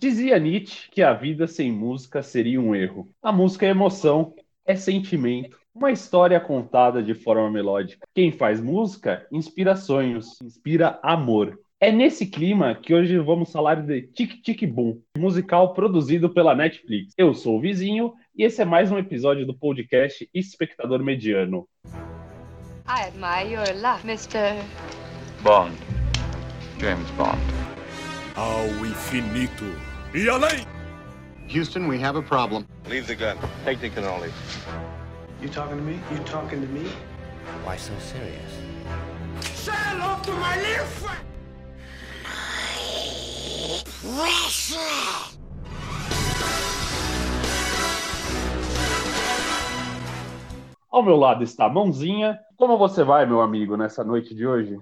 Dizia Nietzsche que a vida sem música seria um erro. A música é emoção, é sentimento, uma história contada de forma melódica. Quem faz música inspira sonhos, inspira amor. É nesse clima que hoje vamos falar de Tic Tic Boom, musical produzido pela Netflix. Eu sou o Vizinho e esse é mais um episódio do podcast Espectador Mediano. I admire your luck, Mr. Bond. James Bond. Ao infinito e além! Houston, we have a problem. Leave the gun. Take the cannoli. You talking to me? You talking to me? Why so serious? Say hello to my little friend! Pressure! Ao meu lado está a Mãozinha. Como você vai, meu amigo, nessa noite de hoje?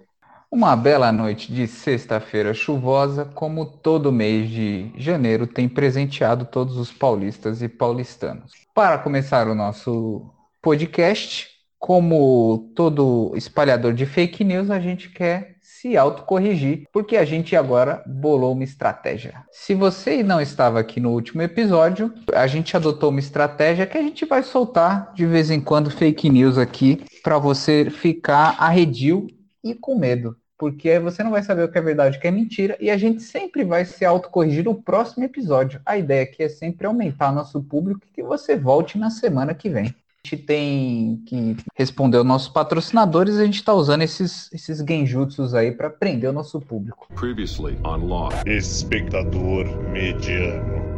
Uma bela noite de sexta-feira chuvosa, como todo mês de janeiro tem presenteado todos os paulistas e paulistanos. Para começar o nosso podcast, como todo espalhador de fake news, a gente quer se autocorrigir, porque a gente agora bolou uma estratégia. Se você não estava aqui no último episódio, a gente adotou uma estratégia que a gente vai soltar de vez em quando fake news aqui para você ficar arredio e com medo. Porque você não vai saber o que é verdade e o que é mentira, e a gente sempre vai se autocorrigir no próximo episódio. A ideia aqui é sempre aumentar nosso público e que você volte na semana que vem. A gente tem que responder aos nossos patrocinadores e a gente está usando esses, esses genjutsus aí para prender o nosso público. Previously on Law. Espectador mediano.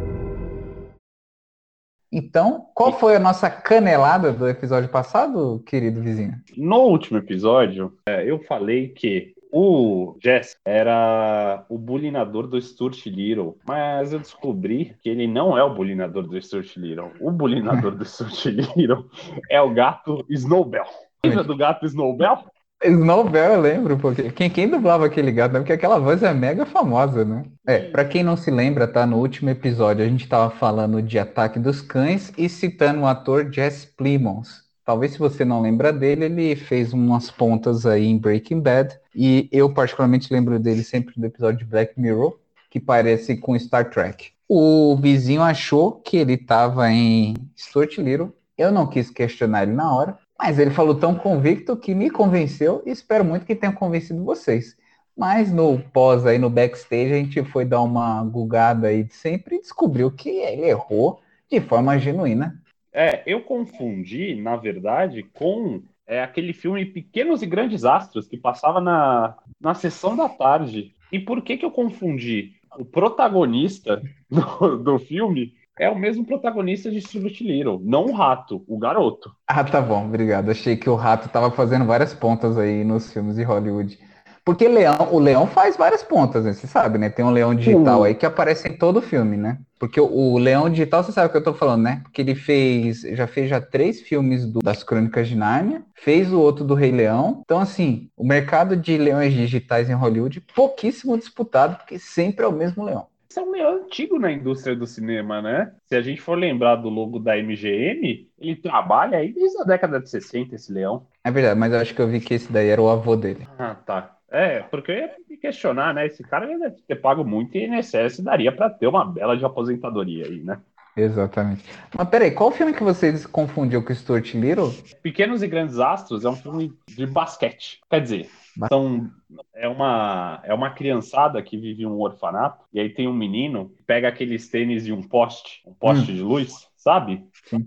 Então, qual foi a nossa canelada do episódio passado, querido vizinho? No último episódio, é, eu falei que o Jess era o bulinador do Stuart Little, mas eu descobri que ele não é o bulinador do Stuart Little. O bulinador do Stuart Little é o gato Snowbell. Lembra do gato Snowbell? Snowbell, eu lembro, porque quem, quem dublava aquele gato, né? Porque aquela voz é mega famosa, né? É, pra quem não se lembra, tá? No último episódio a gente tava falando de Ataque dos Cães e citando o ator Jesse Plemons. Talvez se você não lembra dele, ele fez umas pontas aí em Breaking Bad. E eu particularmente lembro dele sempre do episódio de Black Mirror, que parece com Star Trek. O vizinho achou que ele tava em Stuart Little. Eu não quis questionar ele na hora, mas ele falou tão convicto que me convenceu e espero muito que tenha convencido vocês. Mas no pós aí, no backstage, a gente foi dar uma gugada aí de sempre e descobriu que ele errou de forma genuína. É, eu confundi, na verdade, com é, aquele filme Pequenos e Grandes Astros, que passava na, na sessão da tarde. E por que que eu confundi? O protagonista do, do filme é o mesmo protagonista de Stuart Little, não o rato, o garoto. Ah, tá bom, obrigado. Achei que o rato tava fazendo várias pontas aí nos filmes de Hollywood. Porque leão, o leão faz várias pontas, né? Você sabe, né? Tem um leão digital Uhum. aí que aparece em todo filme, né? Porque o, o leão digital, você sabe o que eu tô falando, né? Porque ele fez, já fez já três filmes do- das Crônicas de Nárnia, fez o outro do Rei Leão. Então, assim, o mercado de leões digitais em Hollywood, pouquíssimo disputado, porque sempre é o mesmo leão. É um meio antigo na indústria do cinema, né? Se a gente for lembrar do logo da MGM, ele trabalha aí desde a década de 60, esse leão. É verdade, mas eu acho que eu vi que esse daí era o avô dele. Ah, tá. É, porque eu ia me questionar, né? Esse cara deve ter pago muito e INSS daria pra ter uma bela de aposentadoria aí, né? Exatamente. Mas peraí, qual filme que vocês confundiu com o Stuart Little? Pequenos e Grandes Astros é um filme de basquete. Quer dizer, são, é, uma, é uma criançada que vive em um orfanato, e aí tem um menino que pega aqueles tênis de um poste, um poste de luz, sabe?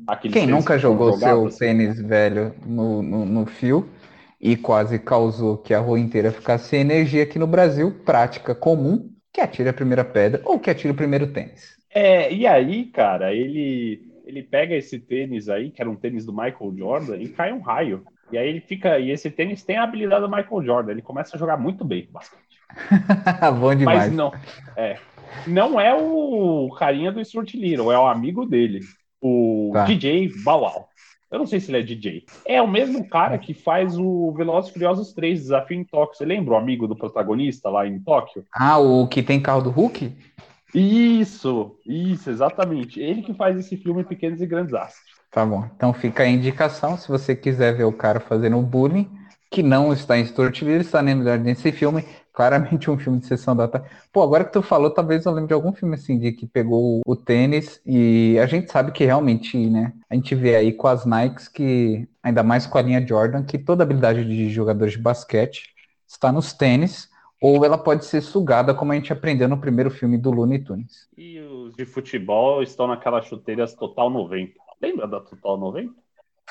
Aqueles Quem nunca jogou seu jogados, tênis velho no, no, no fio e quase causou que a rua inteira ficasse sem energia aqui no Brasil, prática comum, que atire a primeira pedra ou que atire o primeiro tênis. É, e aí, cara, ele, ele pega esse tênis aí, que era um tênis do Michael Jordan, e cai um raio. E aí ele fica. E esse tênis tem a habilidade do Michael Jordan. Ele começa a jogar muito bem basquete. Bom demais. Mas não. É. Não é o carinha do Stuart Little, é o amigo dele. O Tá. DJ Bawal. Eu não sei se ele é DJ. É o mesmo cara que faz o Velozes e Furiosos 3, Desafio em Tóquio. Você lembra o amigo do protagonista lá em Tóquio? Ah, o que tem carro do Hulk? Isso, isso, exatamente. Ele que faz esse filme Pequenos e Grandes Astros. Tá bom. Então fica a indicação, se você quiser ver o cara fazendo bullying, que não está em Stuart Little, está nem melhor nesse filme, Claramente um filme de sessão da tarde. Pô, agora que tu falou, talvez eu lembre de algum filme assim, de que pegou o tênis e a gente sabe que realmente, né? A gente vê aí com as Nikes que, ainda mais com a linha Jordan, que toda habilidade de jogadores de basquete está nos tênis ou ela pode ser sugada, como a gente aprendeu no primeiro filme do Looney Tunes. E os de futebol estão naquelas chuteiras Total 90. Lembra da Total 90?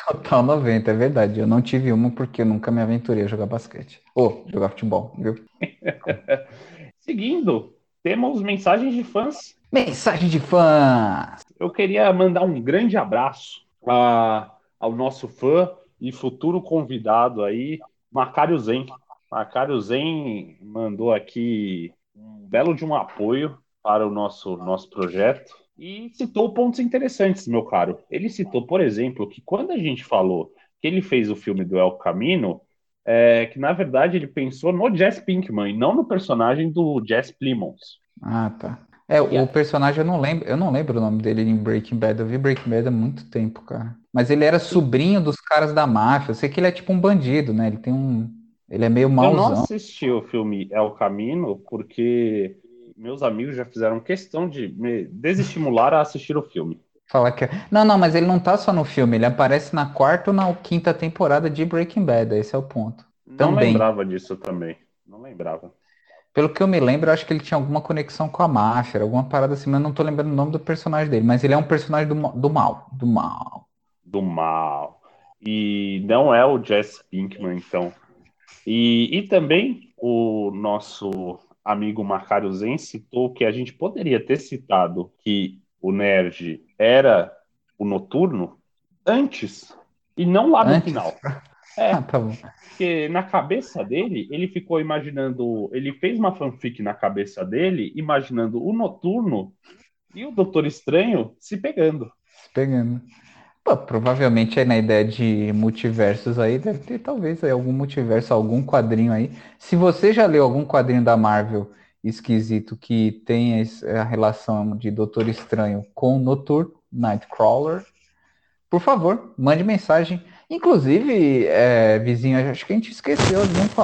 Total 90, é verdade. Eu não tive uma porque eu nunca me aventurei a jogar basquete. Ou jogar futebol, viu? Seguindo, temos mensagens de fãs. Mensagem de fãs! Eu queria mandar um grande abraço a, ao nosso fã e futuro convidado aí, Macário Zen. Macário Zen mandou aqui um belo de um apoio para o nosso, nosso projeto e citou pontos interessantes, meu caro. Ele citou, por exemplo, que quando a gente falou que ele fez o filme do El Camino, é, que na verdade ele pensou no Jess Pinkman e não no personagem do Jess Plimons. Ah, tá. É, o personagem eu não lembro, eu não lembro o nome dele em Breaking Bad. Eu vi Breaking Bad há muito tempo, cara. Mas ele era sobrinho dos caras da máfia. Eu sei que ele é tipo um bandido, né? Ele tem um, ele é meio mauzão. Eu não assisti o filme El Camino porque meus amigos já fizeram questão de me desestimular a assistir o filme. Fala que... Não, não, mas ele não tá só no filme, ele aparece na quarta ou na quinta temporada de Breaking Bad, esse é o ponto. Não também. lembrava disso também, não lembrava. Pelo que eu me lembro, eu acho que ele tinha alguma conexão com a máfia, alguma parada assim, mas não tô lembrando o nome do personagem dele, mas ele é um personagem do, do mal, do mal. Do mal. E não é o Jesse Pinkman, então. E, e também o nosso amigo Macário Zen citou que a gente poderia ter citado que o nerd era o noturno antes e não lá no antes? final. É, ah, tá porque na cabeça dele, ele ficou imaginando, ele fez uma fanfic na cabeça dele, imaginando o noturno e o Doutor Estranho se pegando. Se pegando. Pô, provavelmente aí na ideia de multiversos aí, deve ter talvez aí, algum multiverso, algum quadrinho aí. Se você já leu algum quadrinho da Marvel esquisito que tem a relação de Doutor Estranho com Noturno, Nightcrawler, por favor, mande mensagem. Inclusive, é, vizinho, acho que a gente esqueceu,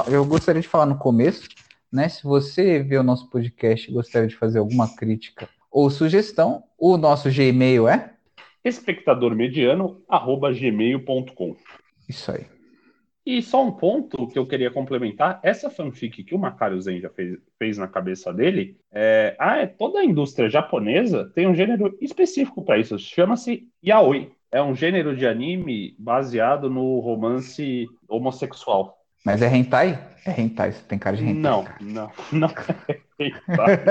eu gostaria de falar no começo, né? Se você vê o nosso podcast e gostaria de fazer alguma crítica ou sugestão, o nosso Gmail é espectadormediano@gmail.com. Isso aí. E só um ponto que eu queria complementar: essa fanfic que o Macario Zen já fez, fez na cabeça dele, é, ah, é, toda a indústria japonesa tem um gênero específico para isso, chama-se yaoi. É um gênero de anime baseado no romance homossexual. Mas é hentai? É hentai, você tem cara de hentai. Não, cara. não, não é hentai.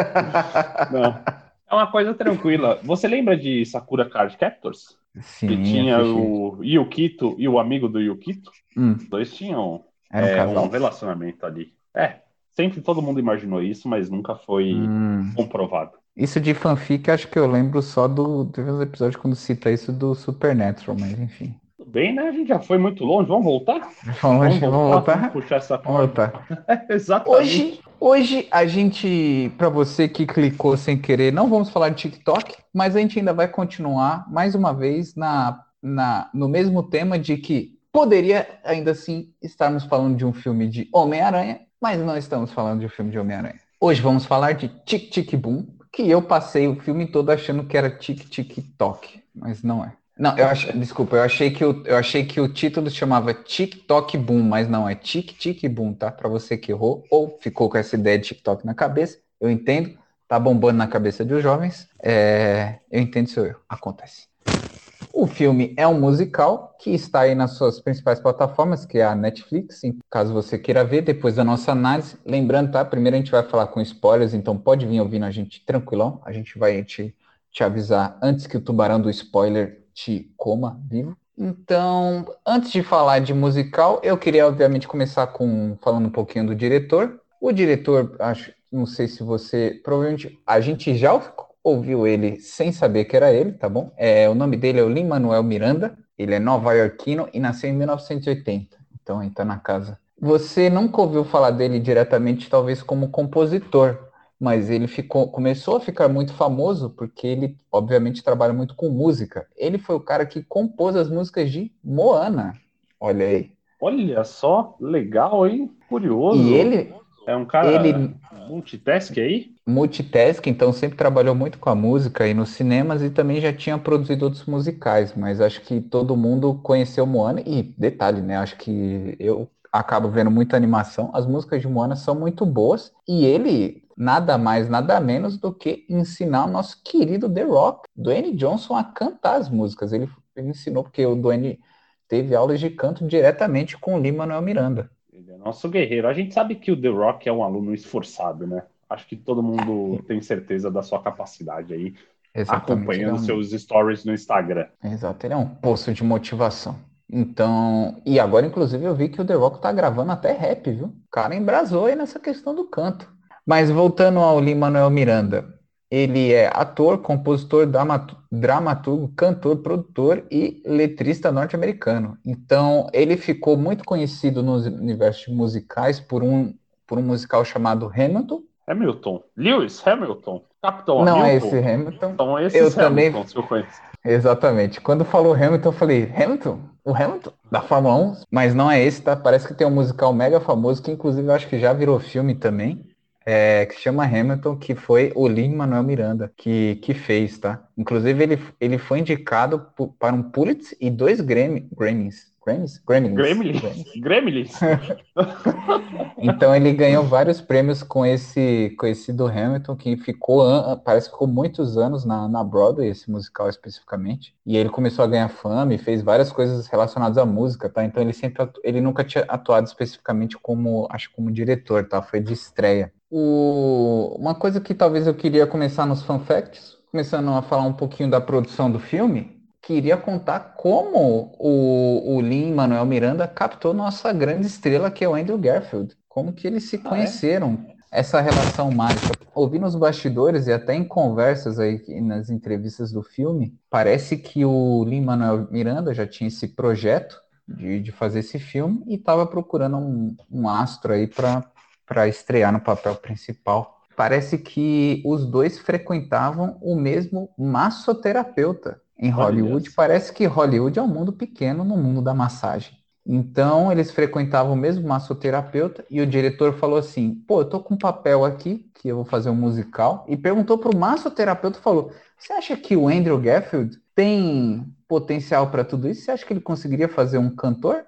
não. É uma coisa tranquila. Você lembra de Sakura Card Captors? Sim. Que tinha o Yukito e o amigo do Yukito? Hum. Os dois tinham é, um, um, relacionamento ali. É, sempre todo mundo imaginou isso, mas nunca foi hum. comprovado. Isso de fanfic, acho que eu lembro só do. Teve uns episódios quando cita isso do Supernatural, mas enfim. Tudo bem, né? A gente já foi muito longe. Vamos voltar? Vamos, vamos voltar. Vamos, voltar? vamos puxar essa Vamos voltar. Exatamente. Hoje, hoje a gente, para você que clicou sem querer, não vamos falar de TikTok, mas a gente ainda vai continuar mais uma vez na, na, no mesmo tema de que poderia ainda assim estarmos falando de um filme de Homem-Aranha, mas não estamos falando de um filme de Homem-Aranha. Hoje vamos falar de Tic Tic Boom, que eu passei o filme todo achando que era Tic Tic Toc, mas não é. Não, eu acho, desculpa, eu achei que o, eu achei que o título chamava TikTok Boom, mas não é Tic Tic Boom, tá? Para você que errou ou ficou com essa ideia de TikTok na cabeça, eu entendo, tá bombando na cabeça dos jovens, é, eu entendo seu erro, acontece. O filme é um musical que está aí nas suas principais plataformas, que é a Netflix, caso você queira ver, depois da nossa análise. Lembrando, tá? Primeiro a gente vai falar com spoilers, então pode vir ouvindo a gente tranquilão. A gente vai te, te avisar antes que o tubarão do spoiler te coma vivo. Então, antes de falar de musical, eu queria obviamente começar com falando um pouquinho do diretor. O diretor, acho, não sei se você, provavelmente a gente já ouviu ele sem saber que era ele, tá bom? É, o nome dele é Lin Manuel Miranda. Ele é nova-iorquino e nasceu em 1980. Então, ele tá na casa. Você nunca ouviu falar dele diretamente, talvez como compositor, mas ele ficou, começou a ficar muito famoso porque ele, obviamente, trabalha muito com música. Ele foi o cara que compôs as músicas de Moana. Olha aí. Olha só, legal, hein? Curioso. E ele, É um cara Ele- multitask aí? multitask, então sempre trabalhou muito com a música aí nos cinemas e também já tinha produzido outros musicais, mas acho que todo mundo conheceu Moana e detalhe, né? Acho que eu acabo vendo muita animação, as músicas de Moana são muito boas e ele nada mais, nada menos do que ensinar o nosso querido The Rock, Dwayne Johnson a cantar as músicas. Ele, ele ensinou porque o Dwayne teve aulas de canto diretamente com o Lin-Manuel Miranda. Ele é nosso guerreiro. A gente sabe que o The Rock é um aluno esforçado, né? Acho que todo mundo tem certeza da sua capacidade aí, Exatamente, acompanhando é um- seus stories no Instagram. Exato, ele é um poço de motivação. Então, e agora, inclusive, eu vi que o The Rock tá gravando até rap, viu? O cara embrasou aí nessa questão do canto. Mas voltando ao Lin-Manuel Miranda, ele é ator, compositor, dramatur- dramaturgo, cantor, produtor e letrista norte-americano. Então, ele ficou muito conhecido nos universos musicais por um, por um musical chamado Hamilton. Hamilton. Lewis Hamilton. Capitão Não é Hamilton. esse Hamilton. Então, esses Eu também- Hamiltons que eu conheço. Exatamente. Quando falou Hamilton, eu falei, Hamilton? O Hamilton? Da Fórmula 1? Mas não é esse, tá? Parece que tem um musical mega famoso, que inclusive eu acho que já virou filme também, é, que se chama Hamilton, que foi o Lin-Manuel Miranda que, que fez, tá? Inclusive ele, ele foi indicado para um Pulitzer e dois Grammy, Grammys. Grammys? Gremlins. Gremlins. Gremlins. Então ele ganhou vários prêmios com esse, com esse do Hamilton, que ficou, parece que ficou muitos anos na, na Broadway, esse musical especificamente. E ele começou a ganhar fama e fez várias coisas relacionadas à música, tá? Então ele sempre, atu- ele nunca tinha atuado especificamente como, acho como diretor, tá? Foi de estreia. O, uma coisa que talvez eu queria começar nos fun facts, começando a falar um pouquinho da produção do filme, queria contar como o, o Lin-Manuel Miranda captou nossa grande estrela, que é o Andrew Garfield. Como que eles se Ah, é? conheceram, essa relação mágica. Ouvi nos bastidores e até em conversas aí nas entrevistas do filme, parece que o Lin-Manuel Miranda já tinha esse projeto de, de fazer esse filme e estava procurando um, um astro aí para estrear no papel principal. Parece que os dois frequentavam o mesmo massoterapeuta em Hollywood. Parece que Hollywood é um mundo pequeno no mundo da massagem. Então, eles frequentavam o mesmo massoterapeuta e o diretor falou assim: pô, eu tô com um papel aqui, que eu vou fazer um musical, e perguntou pro massoterapeuta, falou: você acha que o Andrew Garfield tem potencial para tudo isso? Você acha que ele conseguiria fazer um cantor?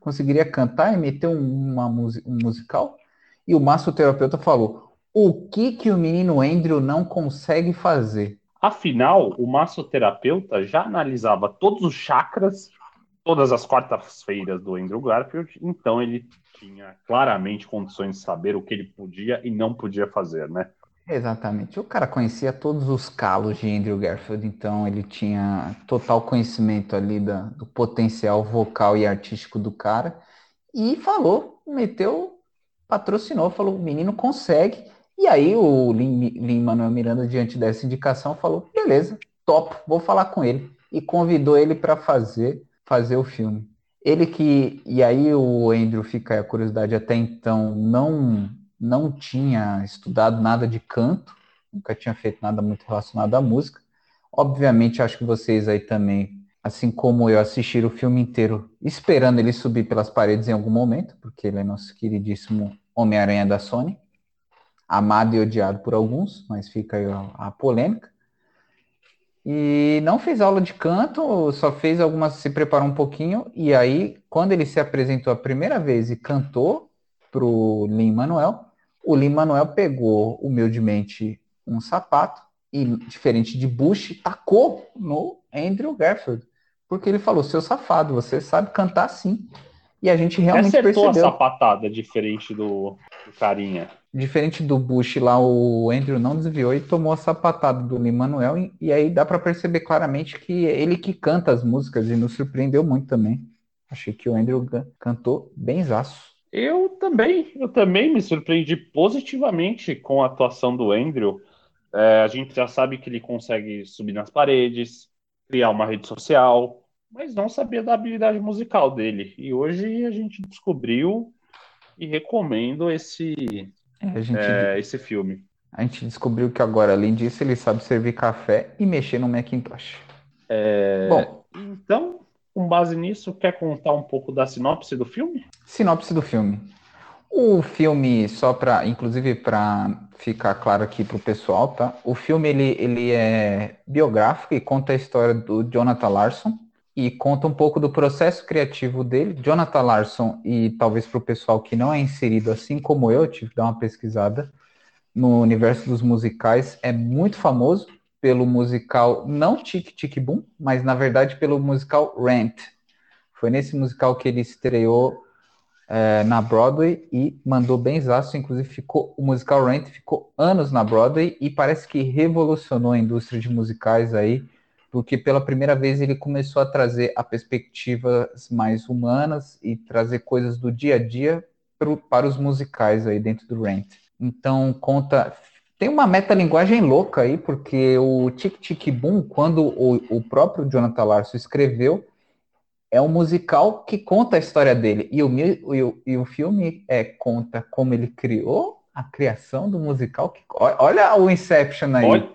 Conseguiria cantar e meter um, uma um musical? E o massoterapeuta falou: o que que o menino Andrew não consegue fazer? Afinal, o massoterapeuta já analisava todos os chakras todas as quartas-feiras do Andrew Garfield, então ele tinha claramente condições de saber o que ele podia e não podia fazer, né? Exatamente. O cara conhecia todos os calos de Andrew Garfield, então ele tinha total conhecimento ali da- do potencial vocal e artístico do cara. E falou, meteu, patrocinou, falou: o menino consegue. E aí o Lin- Lin-Manuel Miranda, diante dessa indicação, falou: beleza, top, vou falar com ele. E convidou ele para fazer, fazer o filme. Ele que. E aí o Andrew fica a curiosidade, até então não não tinha estudado nada de canto, nunca tinha feito nada muito relacionado à música. Obviamente, acho que vocês aí também, assim como eu, assistiram o filme inteiro esperando ele subir pelas paredes em algum momento, porque ele é nosso queridíssimo Homem-Aranha da Sony, amado e odiado por alguns, mas fica aí a, a polêmica. E não fez aula de canto, só fez algumas, se preparou um pouquinho, e aí, quando ele se apresentou a primeira vez e cantou pro Lin-Manuel, o Lin-Manuel pegou humildemente um sapato e, diferente de Bush, tacou no Andrew Garfield. Porque ele falou, seu safado, você sabe cantar sim. E a gente realmente Acertou percebeu. a sapatada diferente do, do carinha. Diferente do Bush lá, o Andrew não desviou e tomou a sapatada do Lin-Manuel. E, e aí dá para perceber claramente que é ele que canta as músicas e nos surpreendeu muito também. Achei que o Andrew cantou benzaço. Eu também, eu também me surpreendi positivamente com a atuação do Andrew. É, a gente já sabe que ele consegue subir nas paredes, criar uma rede social, mas não sabia da habilidade musical dele. E hoje a gente descobriu e recomendo esse, É, a, gente, é, esse filme. a gente descobriu que agora, além disso, ele sabe servir café e mexer no Macintosh. É, Bom, Então, com base nisso, quer contar um pouco da sinopse do filme? Sinopse do filme. O filme, só para, inclusive para ficar claro aqui para o pessoal, tá? O filme ele, ele é biográfico e conta a história do Jonathan Larson e conta um pouco do processo criativo dele. Jonathan Larson e talvez para o pessoal que não é inserido, assim como eu, tive que dar uma pesquisada no universo dos musicais, é muito famoso pelo musical não Tic Tic Boom, mas na verdade pelo musical Rent. Foi nesse musical que ele estreou é, na Broadway e mandou bem exato, inclusive ficou o musical Rent ficou anos na Broadway e parece que revolucionou a indústria de musicais aí, porque pela primeira vez ele começou a trazer a perspectivas mais humanas e trazer coisas do dia a dia pro, para os musicais aí dentro do Rent. Então conta tem uma metalinguagem louca aí, porque o Tic Tic Boom, quando o, o próprio Jonathan Larson escreveu, é um musical que conta a história dele. E o, e o, e o filme é, conta como ele criou a criação do musical. Que, olha o Inception aí. Olha,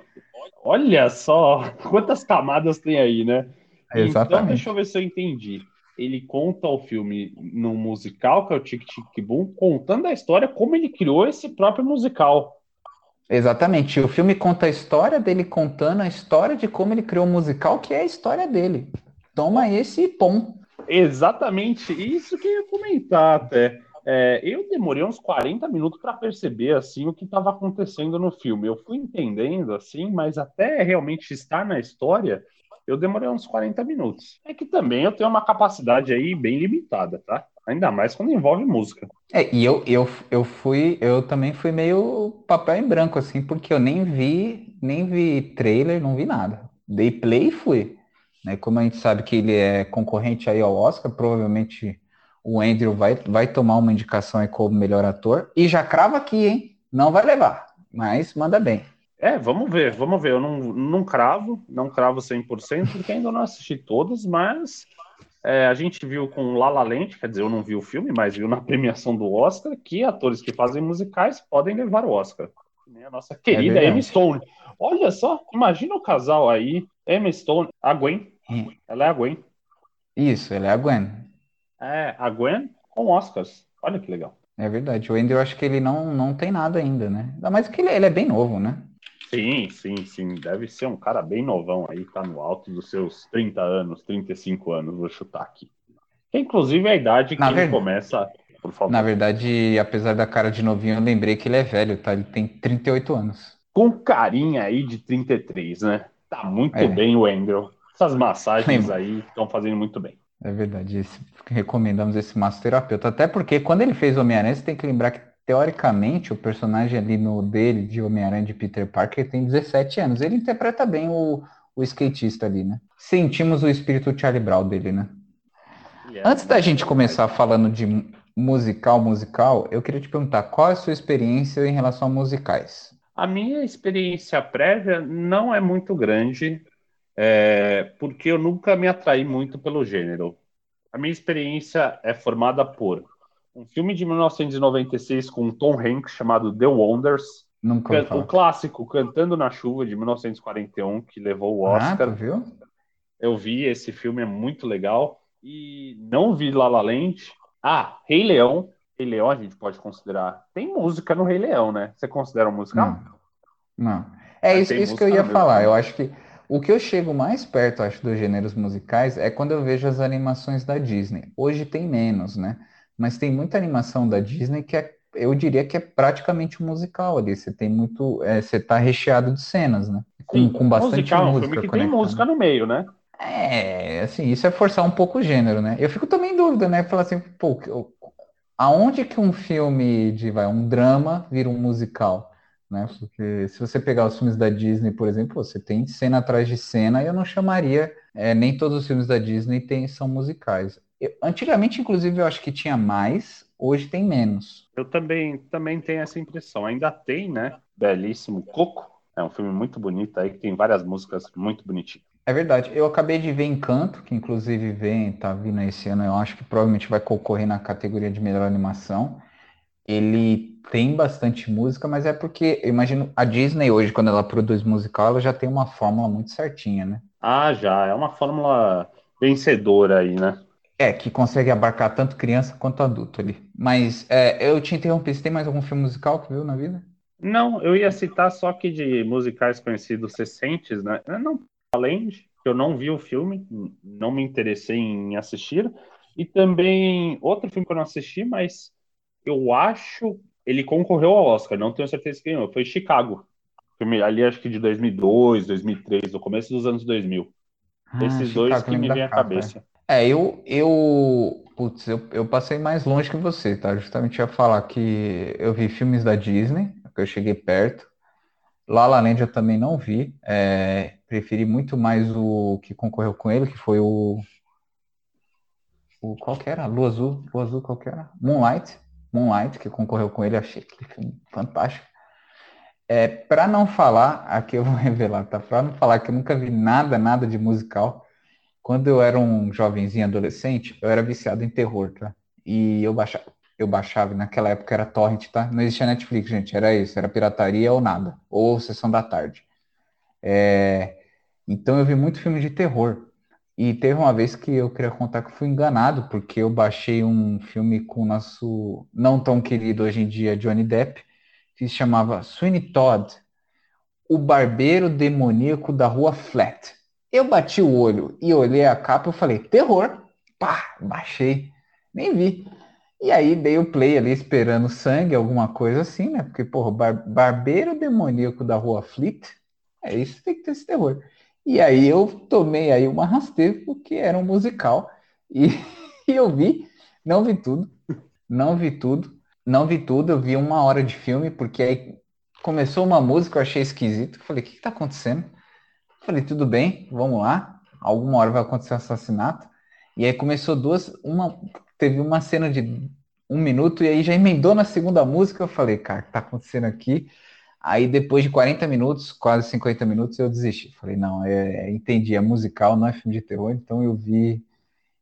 olha só quantas camadas tem aí, né? Exatamente. Então, deixa eu ver se eu entendi. Ele conta o filme no musical, que é o Tic Tic Boom, contando a história como ele criou esse próprio musical. Exatamente. O filme conta a história dele contando a história de como ele criou o musical, que é a história dele. Toma esse pom. Exatamente, isso que eu ia comentar até. É, eu demorei uns 40 minutos para perceber assim o que estava acontecendo no filme. Eu fui entendendo assim, mas até realmente estar na história, eu demorei uns 40 minutos. É que também eu tenho uma capacidade aí bem limitada, tá? Ainda mais quando envolve música. É, e eu, eu, eu fui, eu também fui meio papel em branco, assim, porque eu nem vi, nem vi trailer, não vi nada. Dei play e fui. Né? Como a gente sabe que ele é concorrente aí ao Oscar, provavelmente o Andrew vai, vai tomar uma indicação aí como melhor ator. E já crava aqui, hein? Não vai levar, mas manda bem. É, vamos ver, vamos ver. Eu não, não cravo, não cravo 100%, porque ainda não assisti todas, mas é, a gente viu com La La Land, quer dizer, eu não vi o filme, mas viu na premiação do Oscar, que atores que fazem musicais podem levar o Oscar. A nossa querida é Emma Stone. Olha só, imagina o casal aí, Emma Stone, a Gwen, ela é a Gwen. Isso, ela é a Gwen. É, a Gwen com Oscars. Olha que legal. É verdade. O Andy, eu acho que ele não, não tem nada ainda, né? Ainda mais que ele, ele é bem novo, né? Sim, sim, sim. Deve ser um cara bem novão aí, tá no alto dos seus 30 anos, 35 anos, vou chutar aqui. Que, inclusive é a idade que Na ele começa, por favor. Na verdade, apesar da cara de novinho, eu lembrei que ele é velho, tá? Ele tem 38 anos. Com carinha aí de 33, né? Tá muito é. bem o Andrew. Essas massagens aí estão fazendo muito bem. É verdade, esse, recomendamos esse massoterapeuta. Até porque quando ele fez Homem-Aranha, você tem que lembrar que, teoricamente, o personagem ali no dele, de Homem-Aranha de Peter Parker, tem 17 anos. Ele interpreta bem o, o skatista ali, né? Sentimos o espírito Charlie Brown dele, né? Yeah. Antes da gente começar falando de musical, musical, eu queria te perguntar, qual é a sua experiência em relação a musicais? A minha experiência prévia não é muito grande, é, porque eu nunca me atraí muito pelo gênero. A minha experiência é formada por um filme de 1996 com Tom Hanks chamado The Wonders, Nunca o clássico Cantando na Chuva de 1941 que levou o Oscar. Ah, viu? Eu vi esse filme é muito legal e não vi La La Land. Ah, Rei Leão. Rei Leão a gente pode considerar. Tem música no Rei Leão, né? Você considera música? Não. Não. É isso, isso que eu ia falar. Eu acho que o que eu chego mais perto, acho, dos gêneros musicais é quando eu vejo as animações da Disney. Hoje tem menos, né? Mas tem muita animação da Disney que é, eu diria que é praticamente um musical ali. Você tem muito, é, você tá recheado de cenas, né? Com, Sim, com bastante musical, música. Um filme que tem música no meio, né? É, assim, isso é forçar um pouco o gênero, né? Eu fico também em dúvida, né? Falar assim, pô, aonde que um filme de, vai, um drama vira um musical? Né? Porque se você pegar os filmes da Disney, por exemplo, você tem cena atrás de cena, e eu não chamaria, é, nem todos os filmes da Disney tem, são musicais. Eu, antigamente, inclusive, eu acho que tinha mais, hoje tem menos. Eu também, também tenho essa impressão. Ainda tem, né? Belíssimo Coco. É um filme muito bonito aí, que tem várias músicas muito bonitinhas. É verdade. Eu acabei de ver Encanto, que inclusive vem, tá vindo esse ano, eu acho que provavelmente vai concorrer na categoria de melhor animação. Ele tem bastante música, mas é porque eu imagino a Disney hoje, quando ela produz musical, ela já tem uma fórmula muito certinha, né? Ah, já. É uma fórmula vencedora aí, né? É, que consegue abarcar tanto criança quanto adulto ali. Mas é, eu te interrompi, você tem mais algum filme musical que viu na vida? Não, eu ia citar só que de musicais conhecidos recentes, né? Não, além de que eu não vi o filme, não me interessei em assistir. E também outro filme que eu não assisti, mas eu acho ele concorreu ao Oscar, não tenho certeza que ganhou. Foi Chicago. Filme ali acho que de 2002, 2003, no começo dos anos 2000. Ah, Esses Chicago, dois que me vêm à cabeça. É, eu, eu, putz, eu, eu passei mais longe que você, tá? Justamente ia falar que eu vi filmes da Disney, que eu cheguei perto. La La Land eu também não vi. É, preferi muito mais o que concorreu com ele, que foi o. o qual que era? Lua Azul? Lua Azul, qual que era? Moonlight. Moonlight, que concorreu com ele, achei aquele filme fantástico. É, para não falar, aqui eu vou revelar, tá? Para não falar que eu nunca vi nada, nada de musical, quando eu era um jovenzinho adolescente, eu era viciado em terror, tá? E eu baixava, eu baixava, naquela época era torrent, tá? Não existia Netflix, gente, era isso, era pirataria ou nada, ou sessão da tarde. É... Então eu vi muito filme de terror. E teve uma vez que eu queria contar que fui enganado, porque eu baixei um filme com o nosso não tão querido hoje em dia Johnny Depp, que se chamava Sweeney Todd, o barbeiro demoníaco da rua Flat. Eu bati o olho e olhei a capa e falei, terror. Pá, baixei. Nem vi. E aí dei o play ali esperando sangue, alguma coisa assim, né? Porque, porra, bar barbeiro demoníaco da rua Fleet, é isso, tem que ter esse terror. E aí eu tomei aí uma rasteira porque era um musical. E, e eu vi, não vi tudo, não vi tudo, não vi tudo, eu vi uma hora de filme, porque aí começou uma música, eu achei esquisito. Falei, o que, que tá acontecendo? Falei, tudo bem, vamos lá. Alguma hora vai acontecer um assassinato. E aí começou duas, uma, teve uma cena de um minuto e aí já emendou na segunda música. Eu falei, cara, o que tá acontecendo aqui? Aí depois de 40 minutos, quase 50 minutos, eu desisti. Falei, não, é, é, entendi, é musical, não é filme de terror, então eu vi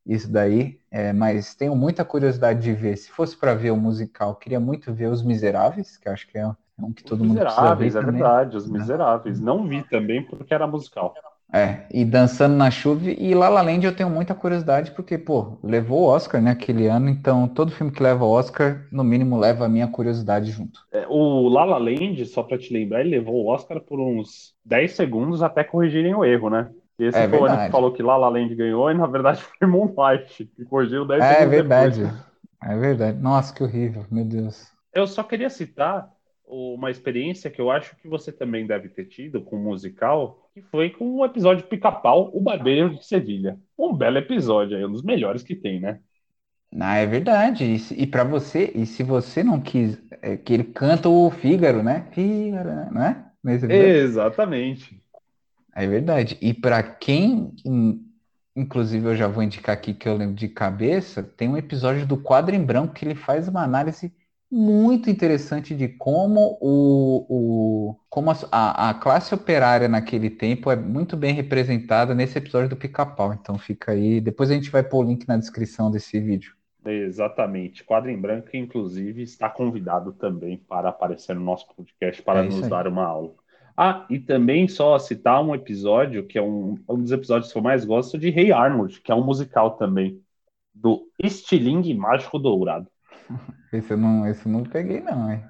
isso daí, é, mas tenho muita curiosidade de ver. Se fosse para ver o musical, queria muito ver Os Miseráveis, que acho que é um que todo Os mundo precisa ver é também. verdade, Os Miseráveis. Não vi também porque era musical. É, e Dançando na Chuva e La La Land eu tenho muita curiosidade porque, pô, levou o Oscar, né, aquele ano, então todo filme que leva o Oscar, no mínimo, leva a minha curiosidade junto. É, o La La Land, só pra te lembrar, ele levou o Oscar por uns 10 segundos até corrigirem o erro, né? Esse é foi o ano que falou que La La Land ganhou e na verdade foi Moonlight, que corrigiu 10 é, segundos É verdade, depois. é verdade. Nossa, que horrível, meu Deus. Eu só queria citar uma experiência que eu acho que você também deve ter tido com o musical, que foi com o episódio Pica-Pau, O Barbeiro de Sevilha. Um belo episódio aí, um dos melhores que tem, né? Ah, é verdade. E, e para você, e se você não quis, é, que ele canta o Fígaro, né? Fígaro, né? Exatamente. É verdade. E para quem, inclusive eu já vou indicar aqui que eu lembro de cabeça, tem um episódio do Quadro em Branco que ele faz uma análise muito interessante de como o, o como a, a, classe operária naquele tempo é muito bem representada nesse episódio do Pica-Pau. Então fica aí. Depois a gente vai pôr o link na descrição desse vídeo. Exatamente. Quadro em Branco, inclusive, está convidado também para aparecer no nosso podcast para é nos dar uma aula. Ah, e também só citar um episódio que é um, um dos episódios que eu mais gosto de Rei hey Arnold, que é um musical também, do Estilingue Mágico Dourado. Esse eu não, esse eu não peguei, não, hein?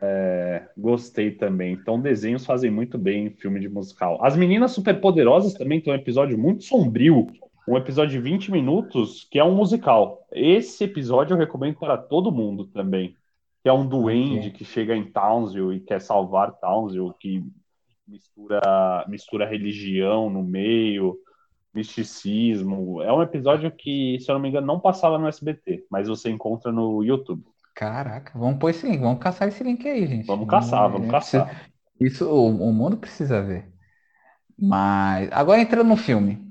É, gostei também. Então, desenhos fazem muito bem em filme de musical. As Meninas Superpoderosas também tem um episódio muito sombrio, um episódio de 20 minutos, que é um musical. Esse episódio eu recomendo para todo mundo também. Que é um duende que chega em Townsville e quer salvar Townsville, que mistura, mistura religião no meio misticismo. É um episódio que, se eu não me engano, não passava no SBT, mas você encontra no YouTube. Caraca, vamos pôr esse link, vamos caçar esse link aí, gente. Vamos caçar, vamos é, caçar. Isso o, o, mundo precisa ver. Mas agora entrando no filme.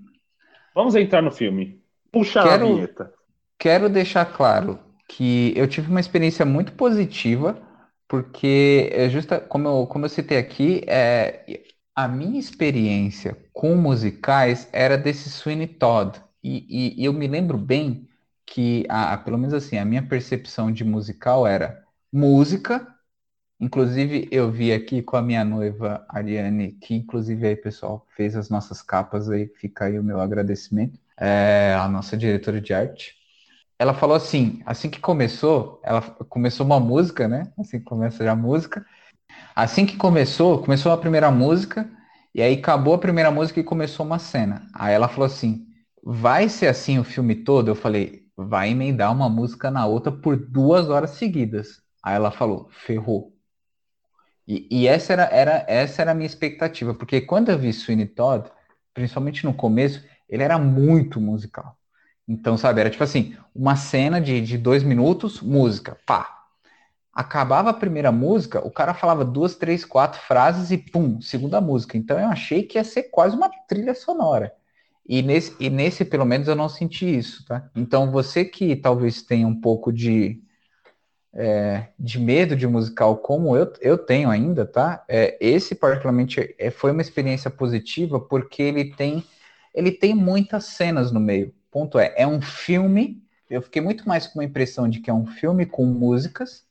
Vamos entrar no filme. Puxa quero, a vinheta. Quero deixar claro que eu tive uma experiência muito positiva, porque é justa, como eu, como eu citei aqui, é, a minha experiência com musicais era desse Sweeney Todd. E, e, e eu me lembro bem que, a, pelo menos assim, a minha percepção de musical era música. Inclusive, eu vi aqui com a minha noiva Ariane, que inclusive aí, pessoal, fez as nossas capas aí, fica aí o meu agradecimento. É, a nossa diretora de arte. ela falou assim, assim que começou, ela começou uma música, né? Assim começa já a música. Assim que começou, começou a primeira música, e aí acabou a primeira música e começou uma cena. Aí ela falou assim: vai ser assim o filme todo? Eu falei, vai emendar uma música na outra por duas horas seguidas. Aí ela falou, ferrou. E, e, essa, era, era, essa era a minha expectativa, porque quando eu vi Sweeney Todd, principalmente no começo, ele era muito musical. Então, sabe, era tipo assim, uma cena de, de dois minutos, música, pá. Acabava a primeira música, o cara falava duas, três, quatro frases e pum, segunda música. Então eu achei que ia ser quase uma trilha sonora. E nesse, e nesse, pelo menos, eu não senti isso, tá? Então, você que talvez tenha um pouco de, é, de medo de musical, como eu, eu tenho ainda, tá? É, esse, particularmente, é, foi uma experiência positiva, porque ele tem, ele tem muitas cenas no meio. Ponto é, é um filme, eu fiquei muito mais com a impressão de que é um filme com músicas,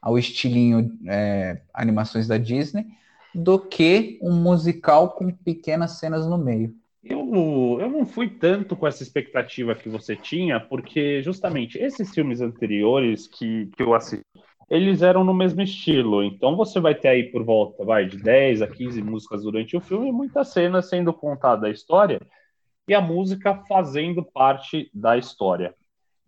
ao estilinho é, animações da Disney, do que um musical com pequenas cenas no meio. Eu, eu não fui tanto com essa expectativa que você tinha, porque justamente esses filmes anteriores que, que eu assisti, eles eram no mesmo estilo. Então você vai ter aí por volta vai, de 10 a 15 músicas durante o filme muitas cenas sendo contada a história e a música fazendo parte da história.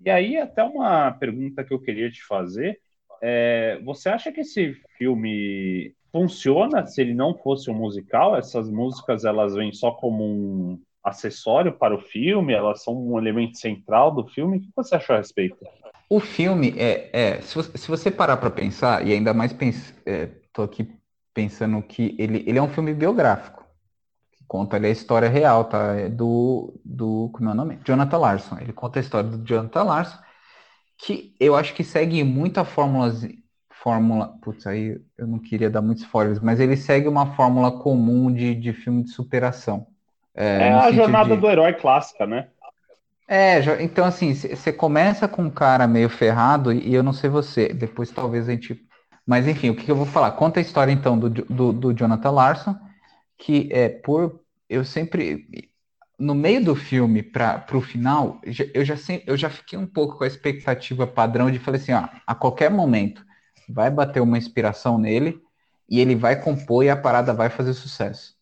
E aí, até uma pergunta que eu queria te fazer. É, você acha que esse filme funciona se ele não fosse um musical? Essas músicas elas vêm só como um acessório para o filme? Elas são um elemento central do filme? O que você achou a respeito? O filme é, é se, você, se você parar para pensar e ainda mais estou é, aqui pensando que ele, ele é um filme biográfico que conta ali a história real, tá? É do do como é o nome? Jonathan Larson. Ele conta a história do Jonathan Larson que eu acho que segue muito a fórmula fórmula. Putz, aí eu não queria dar muitos spoilers, mas ele segue uma fórmula comum de, de filme de superação. É, é a jornada de... do herói clássica, né? É, então assim, você começa com um cara meio ferrado, e eu não sei você, depois talvez a gente. Mas enfim, o que eu vou falar? Conta a história então do, do, do Jonathan Larson, que é por. Eu sempre. No meio do filme, para o final, eu já, eu já fiquei um pouco com a expectativa padrão de falei assim: ó, a qualquer momento vai bater uma inspiração nele e ele vai compor e a parada vai fazer sucesso.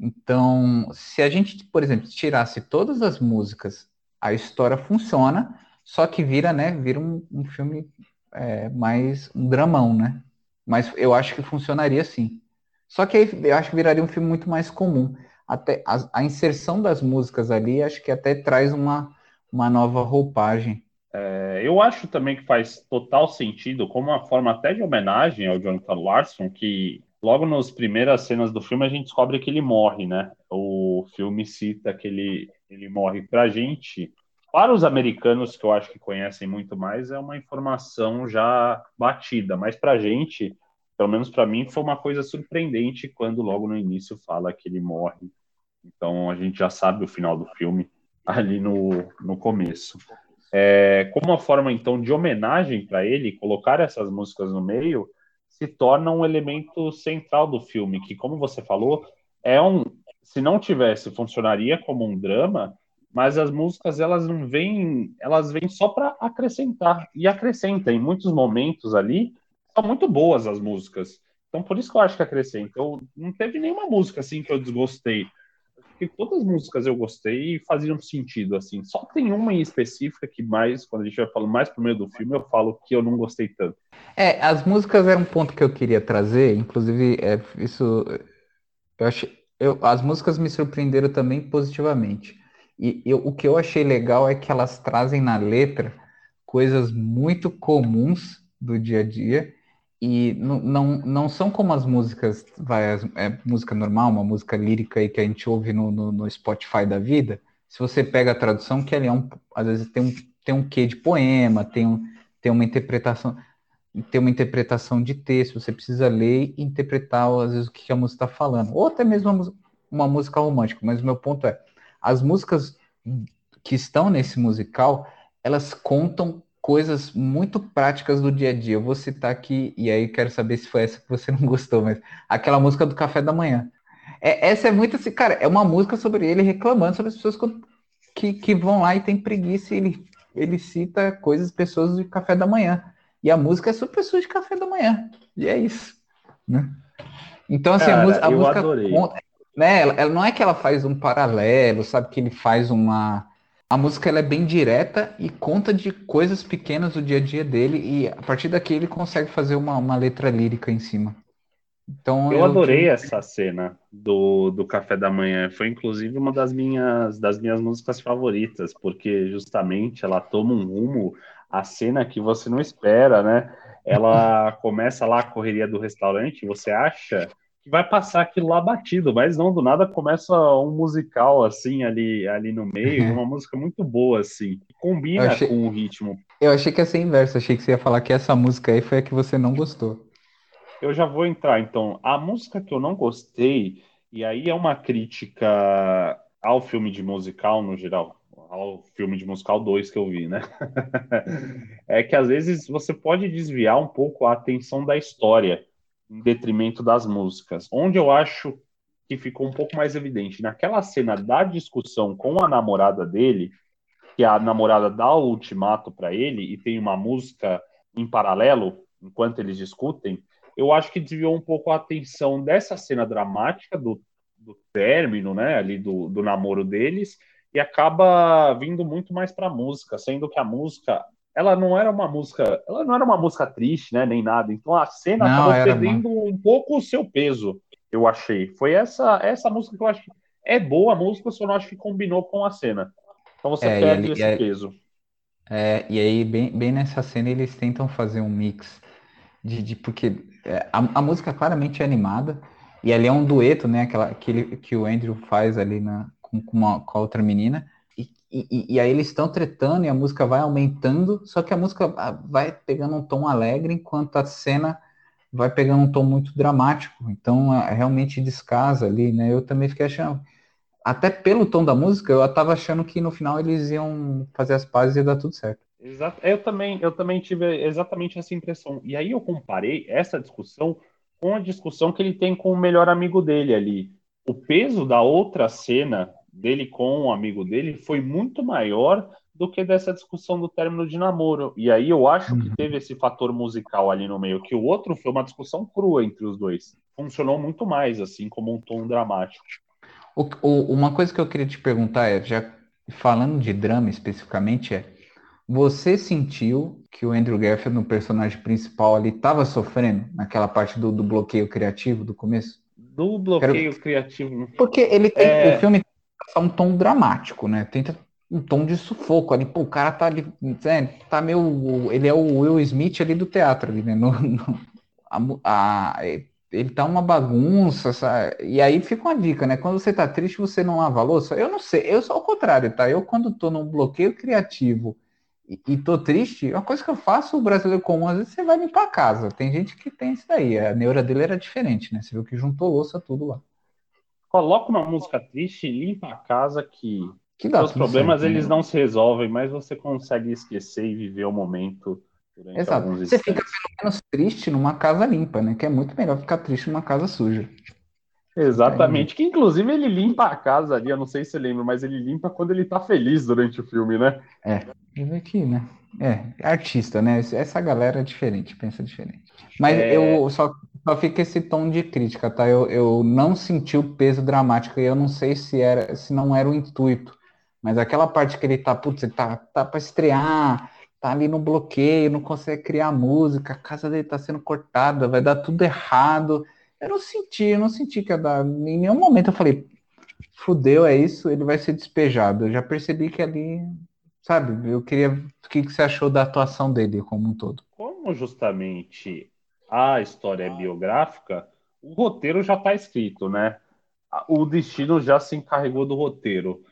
Então, se a gente, por exemplo, tirasse todas as músicas, a história funciona, só que vira, né, vira um, um filme é, mais um dramão, né? Mas eu acho que funcionaria sim. Só que aí eu acho que viraria um filme muito mais comum. Até a, a inserção das músicas ali, acho que até traz uma, uma nova roupagem é, eu acho também que faz total sentido, como uma forma até de homenagem ao Jonathan Larson, que logo nas primeiras cenas do filme a gente descobre que ele morre, né? O filme cita que ele, ele morre pra gente. Para os americanos, que eu acho que conhecem muito mais, é uma informação já batida, mas pra gente, pelo menos para mim, foi uma coisa surpreendente quando logo no início fala que ele morre. Então a gente já sabe o final do filme ali no, no começo é, como uma forma então de homenagem para ele, colocar essas músicas no meio se torna um elemento central do filme, que como você falou, é um, se não tivesse, funcionaria como um drama, mas as músicas elas não vêm, elas vêm só para acrescentar e acrescenta em muitos momentos ali, são muito boas as músicas. Então por isso que eu acho que acrescenta. Eu, não teve nenhuma música assim que eu desgostei porque todas as músicas eu gostei e faziam sentido, assim. Só tem uma em específica que mais, quando a gente vai falando mais pro meio do filme, eu falo que eu não gostei tanto. É, as músicas eram um ponto que eu queria trazer, inclusive, é, isso. Eu achei, eu, as músicas me surpreenderam também positivamente. E eu, o que eu achei legal é que elas trazem na letra coisas muito comuns do dia a dia e não, não, não são como as músicas, vai, é música normal, uma música lírica aí que a gente ouve no, no, no Spotify da vida. Se você pega a tradução, que ali é um, às vezes tem um, tem um quê de poema, tem, um, tem uma interpretação, tem uma interpretação de texto, você precisa ler e interpretar, às vezes, o que a música está falando. Ou até mesmo uma, uma música romântica, mas o meu ponto é, as músicas que estão nesse musical, elas contam coisas muito práticas do dia a dia. Eu vou citar aqui, e aí quero saber se foi essa que você não gostou, mas aquela música do café da manhã. É, essa é muito assim, cara, é uma música sobre ele reclamando sobre as pessoas que, que vão lá e tem preguiça e ele ele cita coisas, pessoas de café da manhã. E a música é sobre pessoas de café da manhã. E é isso. Né? Então, assim, Cara, a, música, a música né, ela, ela não é que ela faz um paralelo, sabe? Que ele faz uma. A música ela é bem direta e conta de coisas pequenas do dia a dia dele, e a partir daqui ele consegue fazer uma, uma letra lírica em cima. Então Eu adorei tive- essa cena do, do café da manhã. Foi inclusive uma das minhas, das minhas músicas favoritas, porque justamente ela toma um rumo, a cena que você não espera, né? Ela começa lá a correria do restaurante, você acha que vai passar aquilo lá batido, mas não, do nada começa um musical assim ali, ali no meio, uma música muito boa assim, que combina achei- com o ritmo. Eu achei que ia ser inverso, achei que você ia falar que essa música aí foi a que você não gostou. Eu já vou entrar, então. A música que eu não gostei, e aí é uma crítica ao filme de musical no geral, ao filme de musical 2 que eu vi, né? é que às vezes você pode desviar um pouco a atenção da história em detrimento das músicas. Onde eu acho que ficou um pouco mais evidente, naquela cena da discussão com a namorada dele, que a namorada dá o ultimato para ele e tem uma música em paralelo enquanto eles discutem, eu acho que desviou um pouco a atenção dessa cena dramática do, do término, né, ali do, do namoro deles, e acaba vindo muito mais para a música, sendo que a música, ela não era uma música, ela não era uma música triste, né, nem nada. Então a cena Não, acabou perdendo um pouco o seu peso, eu achei. Foi essa essa música que eu acho que é boa a música, só não acho que combinou com a cena. Então você É, perde esse aí- peso. É, e aí, bem, bem nessa cena, eles tentam fazer um mix de, de- porque é, a, a música claramente é animada, e ali é um dueto, né? Aquela, que, ele- que o Andrew faz ali na, com, com, uma- com a outra menina. E, e, aí eles estão tretando e a música vai aumentando, só que a música ah, vai pegando um tom alegre, enquanto a cena vai pegando um tom muito dramático. Então, ah, realmente descasa ali, né? Eu também fiquei achando. Até pelo tom da música, eu tava achando que no final eles iam fazer as pazes e ia dar tudo certo. Exato. Eu também, eu também tive exatamente essa impressão. E aí eu comparei essa discussão com a discussão que ele tem com o melhor amigo dele ali. O peso da outra cena dele com o amigo dele foi muito maior do que dessa discussão do término de namoro. E aí eu acho que Uhum. teve esse fator musical ali no meio, que o outro foi uma discussão crua entre os dois. Funcionou muito mais, assim, como um tom dramático. O- o- uma coisa que eu queria te perguntar é, já falando de drama especificamente, é você sentiu que o Andrew Garfield, no personagem principal ali, estava sofrendo naquela parte do, do bloqueio criativo do começo? Do bloqueio criativo. Porque ele tem, É. o filme passar um tom dramático, né? Tenta um tom de sufoco ali. Pô, o cara tá ali, né, tá meio, ele é o Will Smith ali do teatro ali, né? No- no- a a- ele tá uma bagunça, sabe? E aí fica uma dica, né? Quando você tá triste, você não lava a louça. Eu não sei, eu sou ao contrário, tá? Eu quando tô num bloqueio criativo e, e tô triste, uma coisa que eu faço, o brasileiro comum, às vezes você vai limpar a casa. Tem gente que tem isso daí. A neura dele era diferente, né? Você viu que juntou louça tudo lá. Coloca uma música triste e limpa a casa que Que dá Os problemas certo, né? eles não se resolvem, mas você consegue esquecer e viver o momento durante Exato. alguns Você fica pelo menos triste numa casa limpa, né? Que é muito melhor ficar triste numa casa suja. Exatamente, que inclusive ele limpa a casa ali, eu não sei se você lembra, mas ele limpa quando ele tá feliz durante o filme, né? Deixa aqui, né? É, artista, né? Essa galera é diferente, pensa diferente. Mas É. eu só, só fica esse tom de crítica, tá? Eu, eu não senti o peso dramático e eu não sei se era, se não era o intuito. Mas aquela parte que ele tá, putz, ele tá, tá pra estrear, tá ali no bloqueio, não consegue criar música, a casa dele tá sendo cortada, vai dar tudo errado. Eu não senti, eu não senti que ia dar. Em nenhum momento eu falei, fudeu, é isso, ele vai ser despejado. Eu já percebi que ali, sabe, eu queria. O que, que você achou da atuação dele como um todo? Como justamente a história é biográfica, o roteiro já está escrito, né? O destino já se encarregou do roteiro.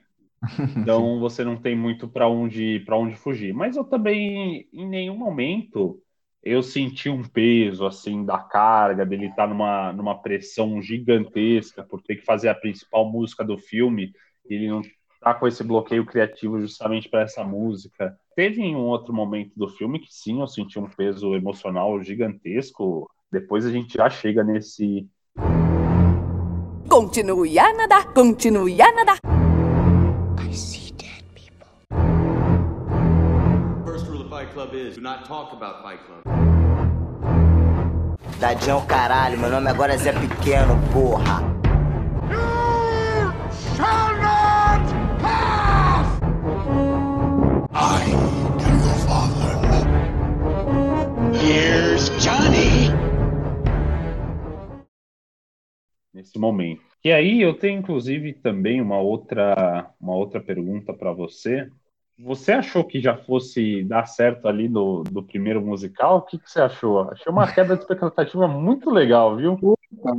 Então você não tem muito para onde para onde fugir. Mas eu também em nenhum momento eu senti um peso assim da carga dele estar numa numa pressão gigantesca por ter que fazer a principal música do filme. E ele não tá com esse bloqueio criativo justamente para essa música. Teve em um outro momento do filme que sim, eu senti um peso emocional gigantesco. Depois a gente já chega nesse Continue a nadar, continue a nadar. I see dead people. Club is. Do not talk about Fight Club. Dadião caralho, meu nome agora é Zé Pequeno, porra. You shall momento. E aí eu tenho inclusive também uma outra uma outra pergunta para você. Você achou que já fosse dar certo ali no, do primeiro musical? O que, que você achou? Achei uma quebra de expectativa muito legal, viu?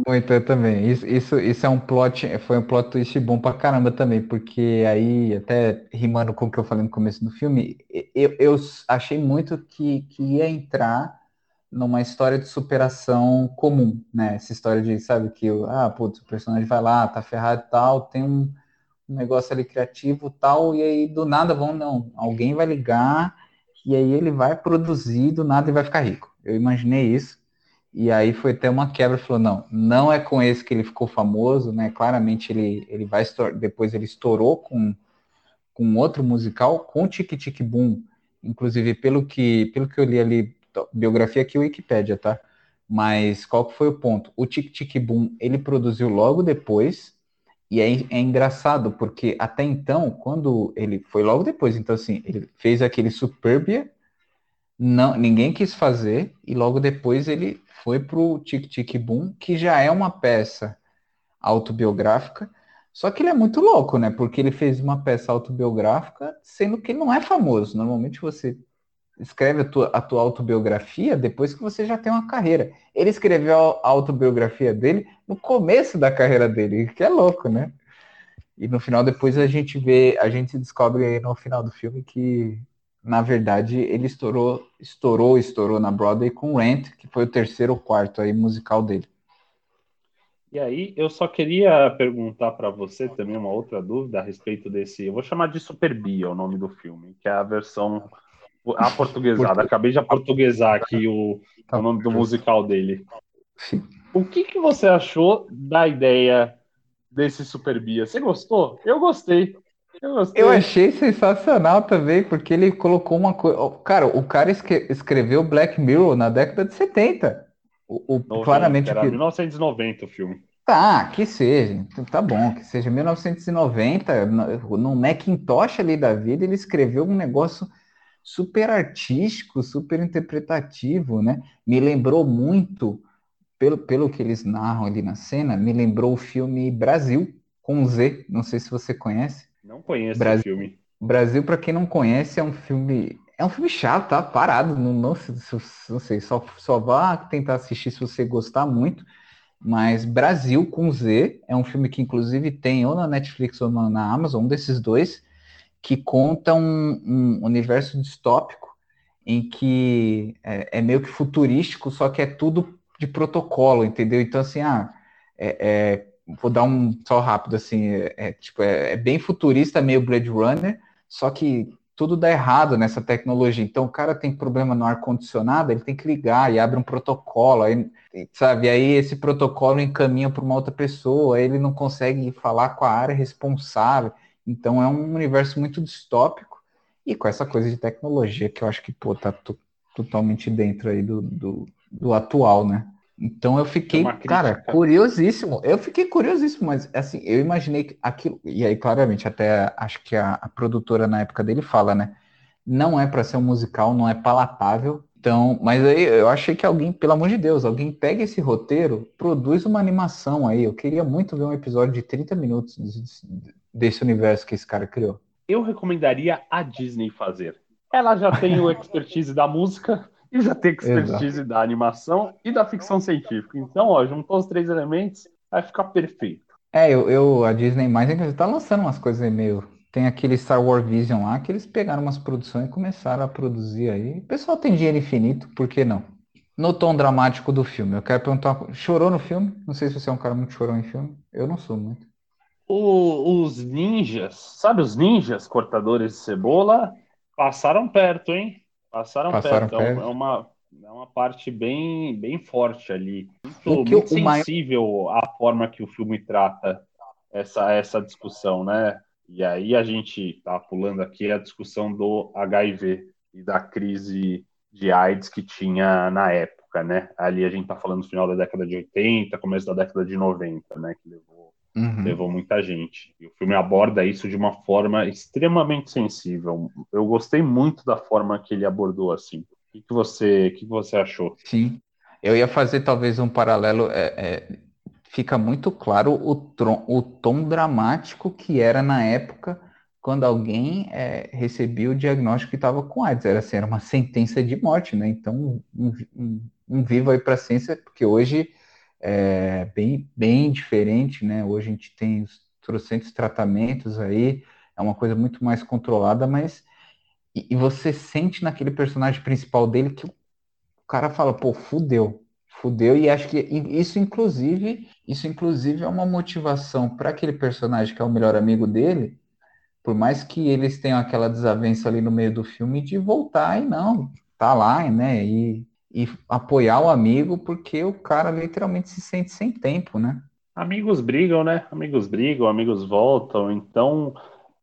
Muito, eu também. Isso, isso, isso é um plot, foi um plot twist bom pra caramba também, porque aí, até rimando com o que eu falei no começo do filme, eu, eu achei muito que, que ia entrar numa história de superação comum, né? Essa história de, sabe, que, ah, putz, o personagem vai lá, tá ferrado e tal, tem um um negócio ali criativo tal, e aí do nada vão, não, alguém vai ligar, e aí ele vai produzir, do nada e vai ficar rico. Eu imaginei isso, e aí foi até uma quebra, falou, não, não é com esse que ele ficou famoso, né, claramente ele, ele vai, depois ele estourou com, com outro musical, com Tic Tic Boom, inclusive pelo que, pelo que eu li ali, biografia aqui, Wikipédia, tá? Mas qual que foi o ponto? O Tic Tic Boom, ele produziu logo depois, e é, é, engraçado, porque até então, quando ele foi logo depois, então assim, ele fez aquele Superbia, não, ninguém quis fazer, e logo depois ele foi pro Tic Tic Boom, que já é uma peça autobiográfica, só que ele é muito louco, né? Porque ele fez uma peça autobiográfica, sendo que ele não é famoso. Normalmente você escreve a tua, a tua autobiografia depois que você já tem uma carreira. Ele escreveu a autobiografia dele no começo da carreira dele, que é louco, né? E no final, depois a gente vê, a gente descobre aí no final do filme que, na verdade, ele estourou, estourou, estourou na Broadway com Rent, que foi o terceiro ou quarto aí musical dele. E aí, eu só queria perguntar para você também uma outra dúvida a respeito desse. Eu vou chamar de Super o nome do filme, que é a versão a portuguesada. Acabei de aportuguesar aqui o, o nome do musical dele. O que, que você achou da ideia desse Super Bia? Você gostou? Eu gostei. Eu, gostei. eu achei sensacional também, porque ele colocou uma coisa. Cara, o cara escreveu Black Mirror na década de 70. O, o 90, claramente. Era 1990 o filme. Tá, que seja. Tá bom, que seja 1990, no, no Macintosh ali da vida, ele escreveu um negócio super artístico, super interpretativo, né? Me lembrou muito, pelo, pelo que eles narram ali na cena, me lembrou o filme Brasil, com Z. Não sei se você conhece. Não conheço Brasil, o filme. Brasil, para quem não conhece, é um filme. É um filme chato, tá? Parado. Não, não, não sei, só, só vá tentar assistir se você gostar muito. Mas Brasil com Z é um filme que, inclusive, tem ou na Netflix ou na Amazon, um desses dois que conta um, um universo distópico em que é, é, meio que futurístico, só que é tudo de protocolo, entendeu? Então, assim, ah, é, é vou dar um só rápido, assim, é, é tipo, é, é, bem futurista, meio Blade Runner, só que tudo dá errado nessa tecnologia. Então, o cara tem problema no ar-condicionado, ele tem que ligar e abre um protocolo, aí, sabe? Aí esse protocolo encaminha para uma outra pessoa, aí ele não consegue falar com a área responsável. Então é um universo muito distópico e com essa coisa de tecnologia que eu acho que, pô, tá totalmente dentro aí do, do, do, atual, né? Então eu fiquei, é cara, curiosíssimo. Eu fiquei curiosíssimo, mas assim, eu imaginei que aquilo. E aí, claramente, até acho que a, a produtora na época dele fala, né? Não é para ser um musical, não é palatável. Então, mas aí eu achei que alguém, pelo amor de Deus, alguém pega esse roteiro, produz uma animação aí. Eu queria muito ver um episódio de 30 minutos desse universo que esse cara criou? Eu recomendaria a Disney fazer. Ela já tem o expertise da música e já tem expertise Exato. da animação e da ficção científica. Então, ó, juntou os três elementos, vai ficar perfeito. É, eu, eu a Disney mais inclusive tá lançando umas coisas meio tem aquele Star Wars Vision lá que eles pegaram umas produções e começaram a produzir aí. O pessoal tem dinheiro infinito, por que não? No tom dramático do filme, eu quero perguntar, chorou no filme? Não sei se você é um cara muito chorão em filme. Eu não sou muito o, os ninjas, sabe os ninjas cortadores de cebola, passaram perto, hein? Passaram, passaram perto. perto. É, uma, é uma parte bem, bem forte ali. Muito, muito sensível maior... a forma que o filme trata essa, essa discussão, né? E aí a gente tá pulando aqui a discussão do HIV. e da crise de AIDS que tinha na época, né? Ali a gente está falando do final da década de 80, começo da década de 90, né? Que levou, uhum. levou muita gente. E o filme aborda isso de uma forma extremamente sensível. Eu gostei muito da forma que ele abordou assim. O que, que você, que, que você achou? Sim, eu ia fazer talvez um paralelo. É, é, fica muito claro o, o tom dramático que era na época quando alguém é, recebia o diagnóstico que estava com AIDS. Era, assim, era uma sentença de morte, né? Então, um, um, um vivo aí para a ciência, porque hoje é bem, bem diferente, né? Hoje a gente tem os trocentos tratamentos aí, é uma coisa muito mais controlada, mas e, e, você sente naquele personagem principal dele que o cara fala, pô, fudeu, fudeu, e acho que isso inclusive, isso inclusive é uma motivação para aquele personagem que é o melhor amigo dele, por mais que eles tenham aquela desavença ali no meio do filme de voltar e não, tá lá, né? E, e apoiar o amigo, porque o cara literalmente se sente sem tempo, né? Amigos brigam, né? Amigos brigam, amigos voltam, então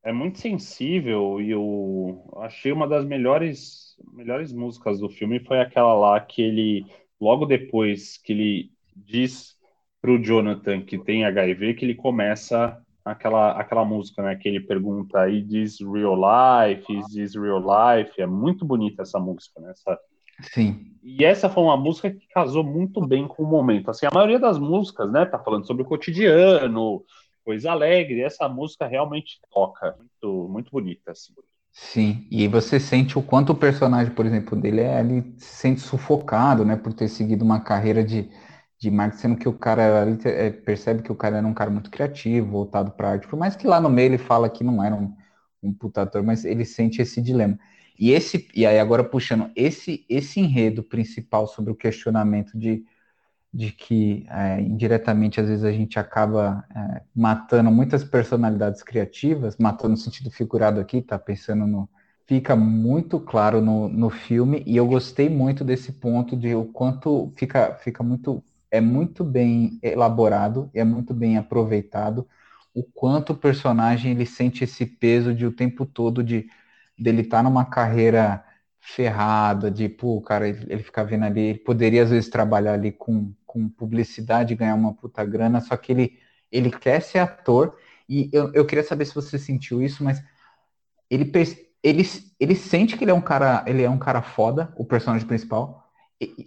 é muito sensível e eu achei uma das melhores melhores músicas do filme foi aquela lá que ele logo depois que ele diz pro Jonathan que tem HIV que ele começa aquela, aquela música, né? Que ele pergunta e diz real life, is this real life? É muito bonita essa música, né? Essa... Sim. E essa foi uma música que casou muito bem com o momento. Assim, a maioria das músicas, né? Tá falando sobre o cotidiano, coisa alegre. Essa música realmente toca. Muito, muito bonita, assim. Sim, e você sente o quanto o personagem, por exemplo, dele é ali se sente sufocado, né, por ter seguido uma carreira de, de marketing, sendo que o cara ali é, percebe que o cara era um cara muito criativo, voltado para arte, por mais que lá no meio ele fala que não era um, um putator, mas ele sente esse dilema. E esse e aí agora puxando esse esse enredo principal sobre o questionamento de, de que é, indiretamente às vezes a gente acaba é, matando muitas personalidades criativas, matando no sentido figurado aqui, tá pensando no fica muito claro no, no filme e eu gostei muito desse ponto de o quanto fica fica muito é muito bem elaborado, é muito bem aproveitado o quanto o personagem ele sente esse peso de o tempo todo de dele estar tá numa carreira ferrada, de pô, cara, ele, ele fica vendo ali, ele poderia às vezes trabalhar ali com, com publicidade ganhar uma puta grana, só que ele, ele quer ser ator, e eu, eu queria saber se você sentiu isso, mas ele, ele, ele sente que ele é um cara, ele é um cara foda, o personagem principal,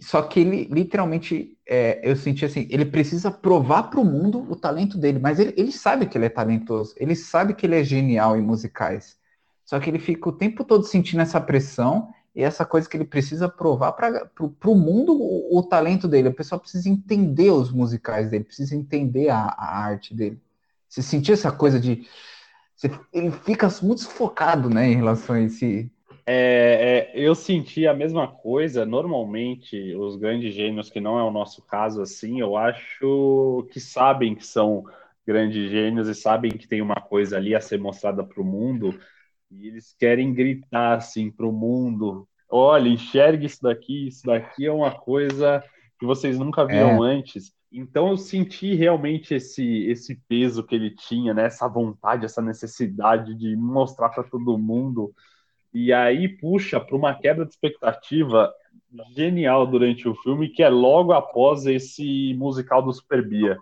só que ele literalmente, é, eu senti assim, ele precisa provar para o mundo o talento dele, mas ele, ele sabe que ele é talentoso, ele sabe que ele é genial em musicais. Só que ele fica o tempo todo sentindo essa pressão e essa coisa que ele precisa provar para o mundo o, o, talento dele. A pessoa precisa entender os musicais dele, precisa entender a, a arte dele. Você sentir essa coisa de. Você, ele fica muito focado né, em relação a esse, é, é, eu senti a mesma coisa. Normalmente, os grandes gênios, que não é o nosso caso assim, eu acho que sabem que são grandes gênios e sabem que tem uma coisa ali a ser mostrada para o mundo e eles querem gritar assim para o mundo: olha, enxergue isso daqui, isso daqui é uma coisa que vocês nunca viram é. antes. Então eu senti realmente esse esse peso que ele tinha, né? Essa vontade, essa necessidade de mostrar para todo mundo e aí puxa para uma quebra de expectativa genial durante o filme, que é logo após esse musical do Superbia.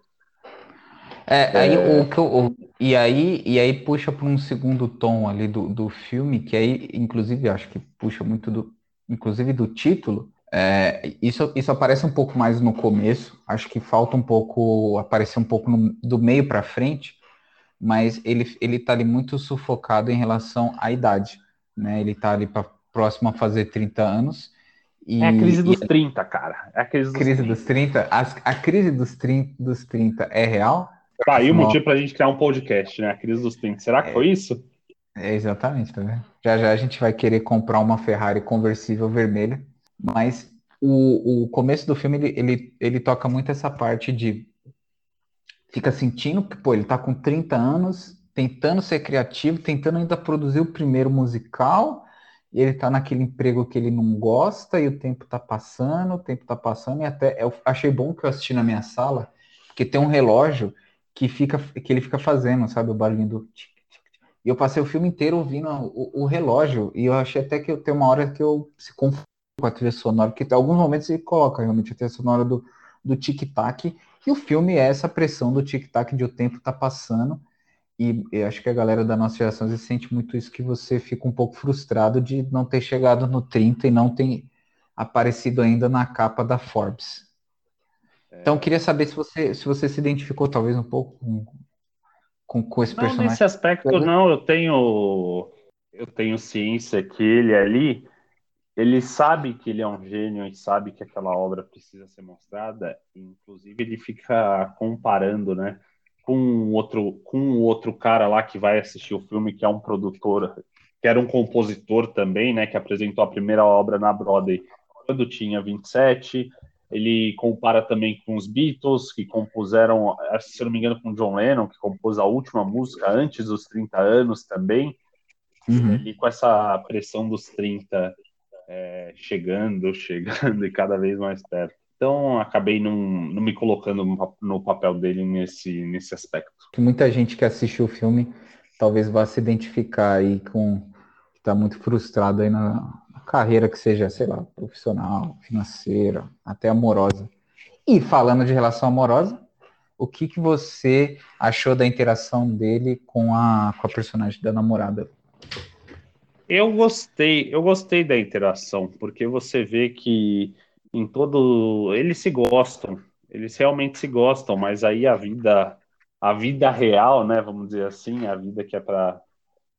É, aí, é... O, que eu, e aí e aí puxa para um segundo tom ali do, do filme, que aí, inclusive, acho que puxa muito do, inclusive do título. É, isso, isso aparece um pouco mais no começo, acho que falta um pouco aparecer um pouco no, do meio para frente, mas ele ele está ali muito sufocado em relação à idade né? Ele tá ali para próximo a fazer 30 anos. E, é a crise dos e, 30, cara. É a crise dos crise 30. Dos 30 a, a, crise dos 30, dos 30 é real? Tá aí o motivo para a gente criar um podcast, né? A crise dos 30. Será que é, foi isso? É exatamente, tá vendo? Já já a gente vai querer comprar uma Ferrari conversível vermelha, mas o, o começo do filme ele, ele, ele toca muito essa parte de fica sentindo que, pô, ele tá com 30 anos tentando ser criativo, tentando ainda produzir o primeiro musical, e ele tá naquele emprego que ele não gosta, e o tempo tá passando, o tempo tá passando, e até eu achei bom que eu assisti na minha sala, porque tem um relógio que fica que ele fica fazendo, sabe, o barulhinho do tic, tic, tic. E eu passei o filme inteiro ouvindo o, o relógio. E eu achei até que tem uma hora que eu se confundo com a trilha sonora, porque em alguns momentos ele coloca realmente a trilha sonora do, do tic-tac. E o filme é essa pressão do tic-tac de o tempo tá passando. E eu acho que a galera da nossa geração se sente muito isso, que você fica um pouco frustrado de não ter chegado no 30 e não ter aparecido ainda na capa da Forbes. Então, queria saber se você, se você se identificou talvez um pouco com, com, com esse não, personagem. Nesse aspecto, não, eu tenho, eu tenho ciência que ele ali, ele sabe que ele é um gênio e sabe que aquela obra precisa ser mostrada, inclusive ele fica comparando, né? com outro com outro cara lá que vai assistir o filme que é um produtor que era um compositor também né que apresentou a primeira obra na Broadway quando tinha 27 ele compara também com os Beatles que compuseram se não me engano com John Lennon que compôs a última música antes dos 30 anos também uhum. e com essa pressão dos 30 é, chegando chegando e cada vez mais perto então, acabei não, não me colocando no papel dele nesse, nesse aspecto. Muita gente que assistiu o filme talvez vá se identificar aí com está muito frustrado aí na, carreira que seja, sei lá, profissional, financeira, até amorosa. E falando de relação amorosa, o que, que você achou da interação dele com a, com a personagem da namorada? Eu gostei, eu gostei da interação, porque você vê que em todo. Eles se gostam, eles realmente se gostam, mas aí a vida, a vida real, né, vamos dizer assim, a vida que é para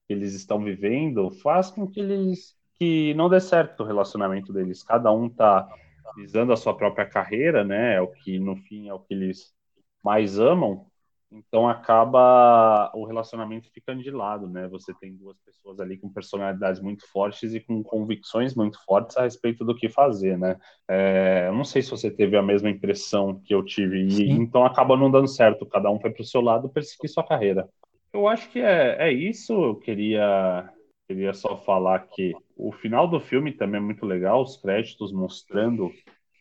eles estão vivendo, faz com que eles que não dê certo o relacionamento deles. Cada um tá visando a sua própria carreira, né? É o que no fim é o que eles mais amam. Então acaba o relacionamento ficando de lado, né? Você tem duas pessoas ali com personalidades muito fortes e com convicções muito fortes a respeito do que fazer, né? É, eu não sei se você teve a mesma impressão que eu tive, e, então acaba não dando certo. Cada um foi para o seu lado perseguir sua carreira. Eu acho que é, é isso. Eu queria, queria só falar que o final do filme também é muito legal, os créditos mostrando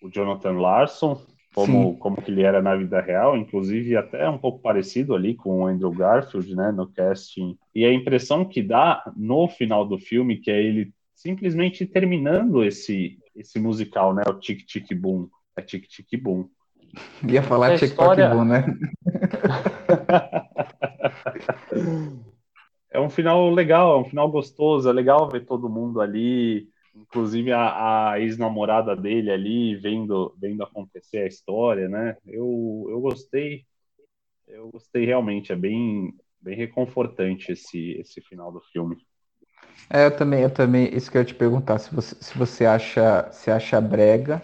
o Jonathan Larson como, como que ele era na vida real, inclusive até um pouco parecido ali com o Andrew Garfield, né, no casting. E a impressão que dá no final do filme, que é ele simplesmente terminando esse, esse musical, né, o Tic Tic Boom, é Tic Tic Boom. Ia falar é Tic história... Boom, né? é um final legal, é um final gostoso, é legal ver todo mundo ali inclusive a, a ex-namorada dele ali vendo, vendo acontecer a história, né? Eu, eu gostei, eu gostei realmente, é bem, bem reconfortante esse, esse final do filme. É, eu também, eu também, isso que eu ia te perguntar, se você, se você acha, se acha brega,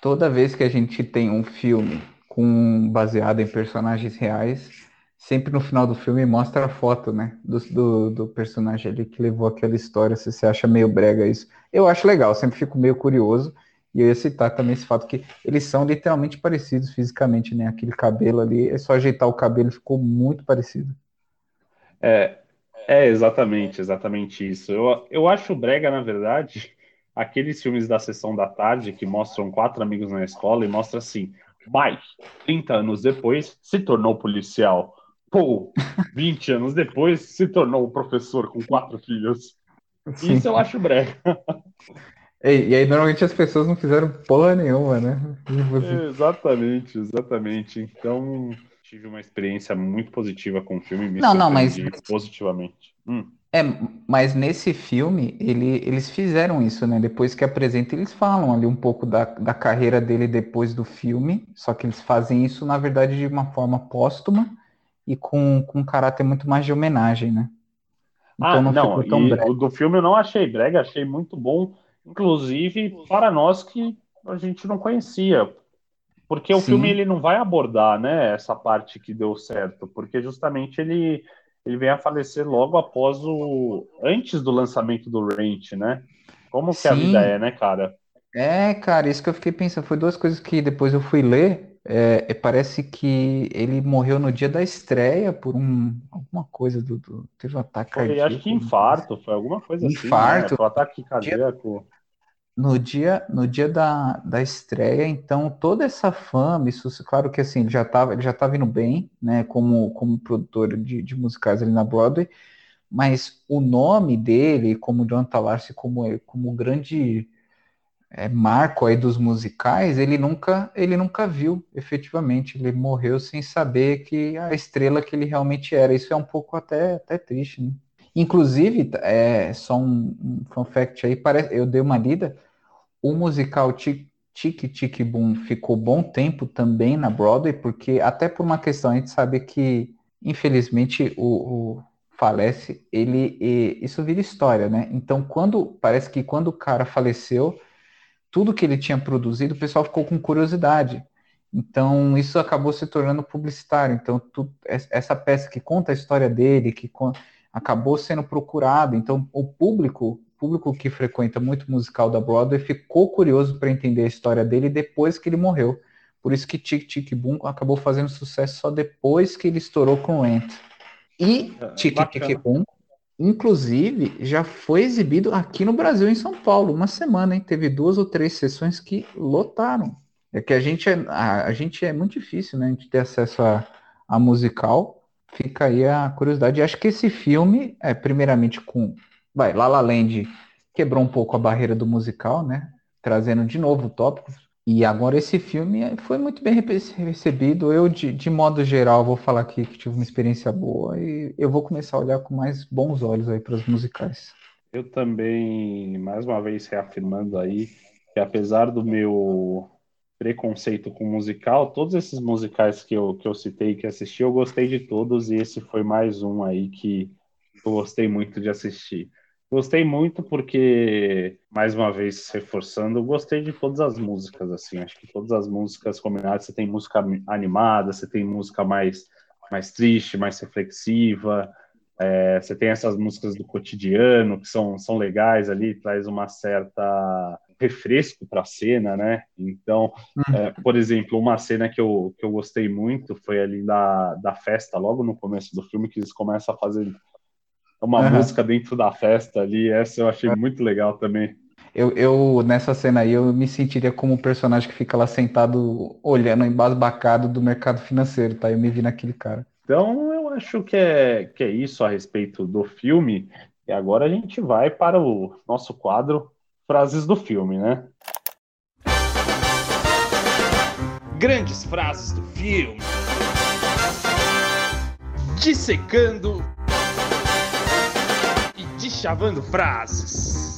toda vez que a gente tem um filme com baseado em personagens reais, sempre no final do filme mostra a foto, né? Do, do, do, personagem ali que levou aquela história. Se você acha meio brega isso. Eu acho legal, sempre fico meio curioso. E eu ia citar também esse fato que eles são literalmente parecidos fisicamente, né? Aquele cabelo ali, é só ajeitar o cabelo, ficou muito parecido. É, é exatamente, exatamente isso. Eu, eu acho brega, na verdade, aqueles filmes da sessão da tarde que mostram quatro amigos na escola e mostra assim, Mike, 30 anos depois, se tornou policial. Paul, 20 anos depois, se tornou professor com quatro filhos. Sim. Isso eu acho breve. E, e, aí, normalmente, as pessoas não fizeram porra nenhuma, né? É, exatamente, exatamente. Então, tive uma experiência muito positiva com o filme. Me não, não, mas. Positivamente. Hum. É, mas nesse filme, ele, eles fizeram isso, né? Depois que apresenta, eles falam ali um pouco da, da carreira dele depois do filme, só que eles fazem isso, na verdade, de uma forma póstuma e com, com um caráter muito mais de homenagem, né? Então ah, não, não e o do filme eu não achei brega, achei muito bom, inclusive para nós que a gente não conhecia, porque o Sim. filme ele não vai abordar, né, essa parte que deu certo, porque justamente ele ele vem a falecer logo após o antes do lançamento do Ranch, né? Como que Sim. a vida é, né, cara? É, cara, isso que eu fiquei pensando, foi duas coisas que depois eu fui ler é, é, parece que ele morreu no dia da estreia por um, alguma coisa do, do teve um ataque foi, cardíaco. Acho que infarto, foi alguma coisa infarto, assim. Infarto. Né? ataque cardíaco. No dia, no dia da, da estreia, então toda essa fama, isso, claro que assim, ele já estava ele já tava indo bem, né, como, como produtor de, de musicais ali na Broadway, mas o nome dele, como John Talarsi, como, como grande é, marco aí dos musicais, ele nunca, ele nunca viu, efetivamente. Ele morreu sem saber que a estrela que ele realmente era. Isso é um pouco até, até triste, né? Inclusive, é, só um, um fun fact aí, parece, eu dei uma lida, o musical Tic Tic Boom ficou bom tempo também na Broadway, porque até por uma questão, a gente sabe que, infelizmente, o, o falece, ele, e, isso vira história, né? Então, quando, parece que quando o cara faleceu, tudo que ele tinha produzido, o pessoal ficou com curiosidade. Então, isso acabou se tornando publicitário. Então, tu, essa peça que conta a história dele, que acabou sendo procurado. Então, o público, público que frequenta muito musical da Broadway, ficou curioso para entender a história dele depois que ele morreu. Por isso que Tic Tic Boom acabou fazendo sucesso só depois que ele estourou com o Rent. E é, Tic Tic Boom Inclusive, já foi exibido aqui no Brasil, em São Paulo, uma semana, hein? Teve duas ou três sessões que lotaram. É que a gente é, a, a gente é muito difícil, né? A gente ter acesso a, a musical. Fica aí a curiosidade. acho que esse filme, é primeiramente com. Vai, La La Land quebrou um pouco a barreira do musical, né? Trazendo de novo tópicos e agora esse filme foi muito bem recebido. Eu, de, de modo geral, vou falar aqui que tive uma experiência boa e eu vou começar a olhar com mais bons olhos aí para os musicais. Eu também, mais uma vez, reafirmando aí que apesar do meu preconceito com musical, todos esses musicais que eu, que eu citei que assisti, eu gostei de todos e esse foi mais um aí que eu gostei muito de assistir. Gostei muito porque, mais uma vez, reforçando, gostei de todas as músicas, assim, acho que todas as músicas combinadas, você tem música animada, você tem música mais, mais triste, mais reflexiva, é, você tem essas músicas do cotidiano, que são, são legais ali, traz uma certa refresco para a cena, né? Então, uhum. é, por exemplo, uma cena que eu, que eu gostei muito foi ali da, da festa, logo no começo do filme, que eles começam a fazer uma uhum. música dentro da festa ali. Essa eu achei muito legal também. Eu, eu, nessa cena aí, eu me sentiria como um personagem que fica lá sentado olhando embasbacado do mercado financeiro, tá? Eu me vi naquele cara. Então, eu acho que é, que é isso a respeito do filme. E agora a gente vai para o nosso quadro Frases do Filme, né? Grandes frases do filme. Dissecando chavando frases.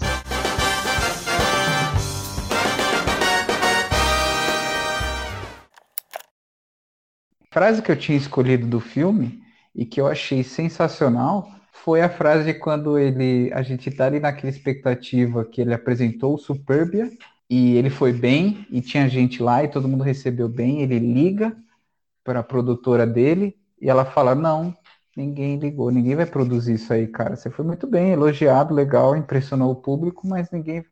frase que eu tinha escolhido do filme e que eu achei sensacional foi a frase quando ele a gente tá ali naquela expectativa que ele apresentou o Superbia e ele foi bem e tinha gente lá e todo mundo recebeu bem, ele liga para a produtora dele e ela fala: "Não, Ninguém ligou, ninguém vai produzir isso aí, cara. Você foi muito bem, elogiado, legal, impressionou o público, mas ninguém.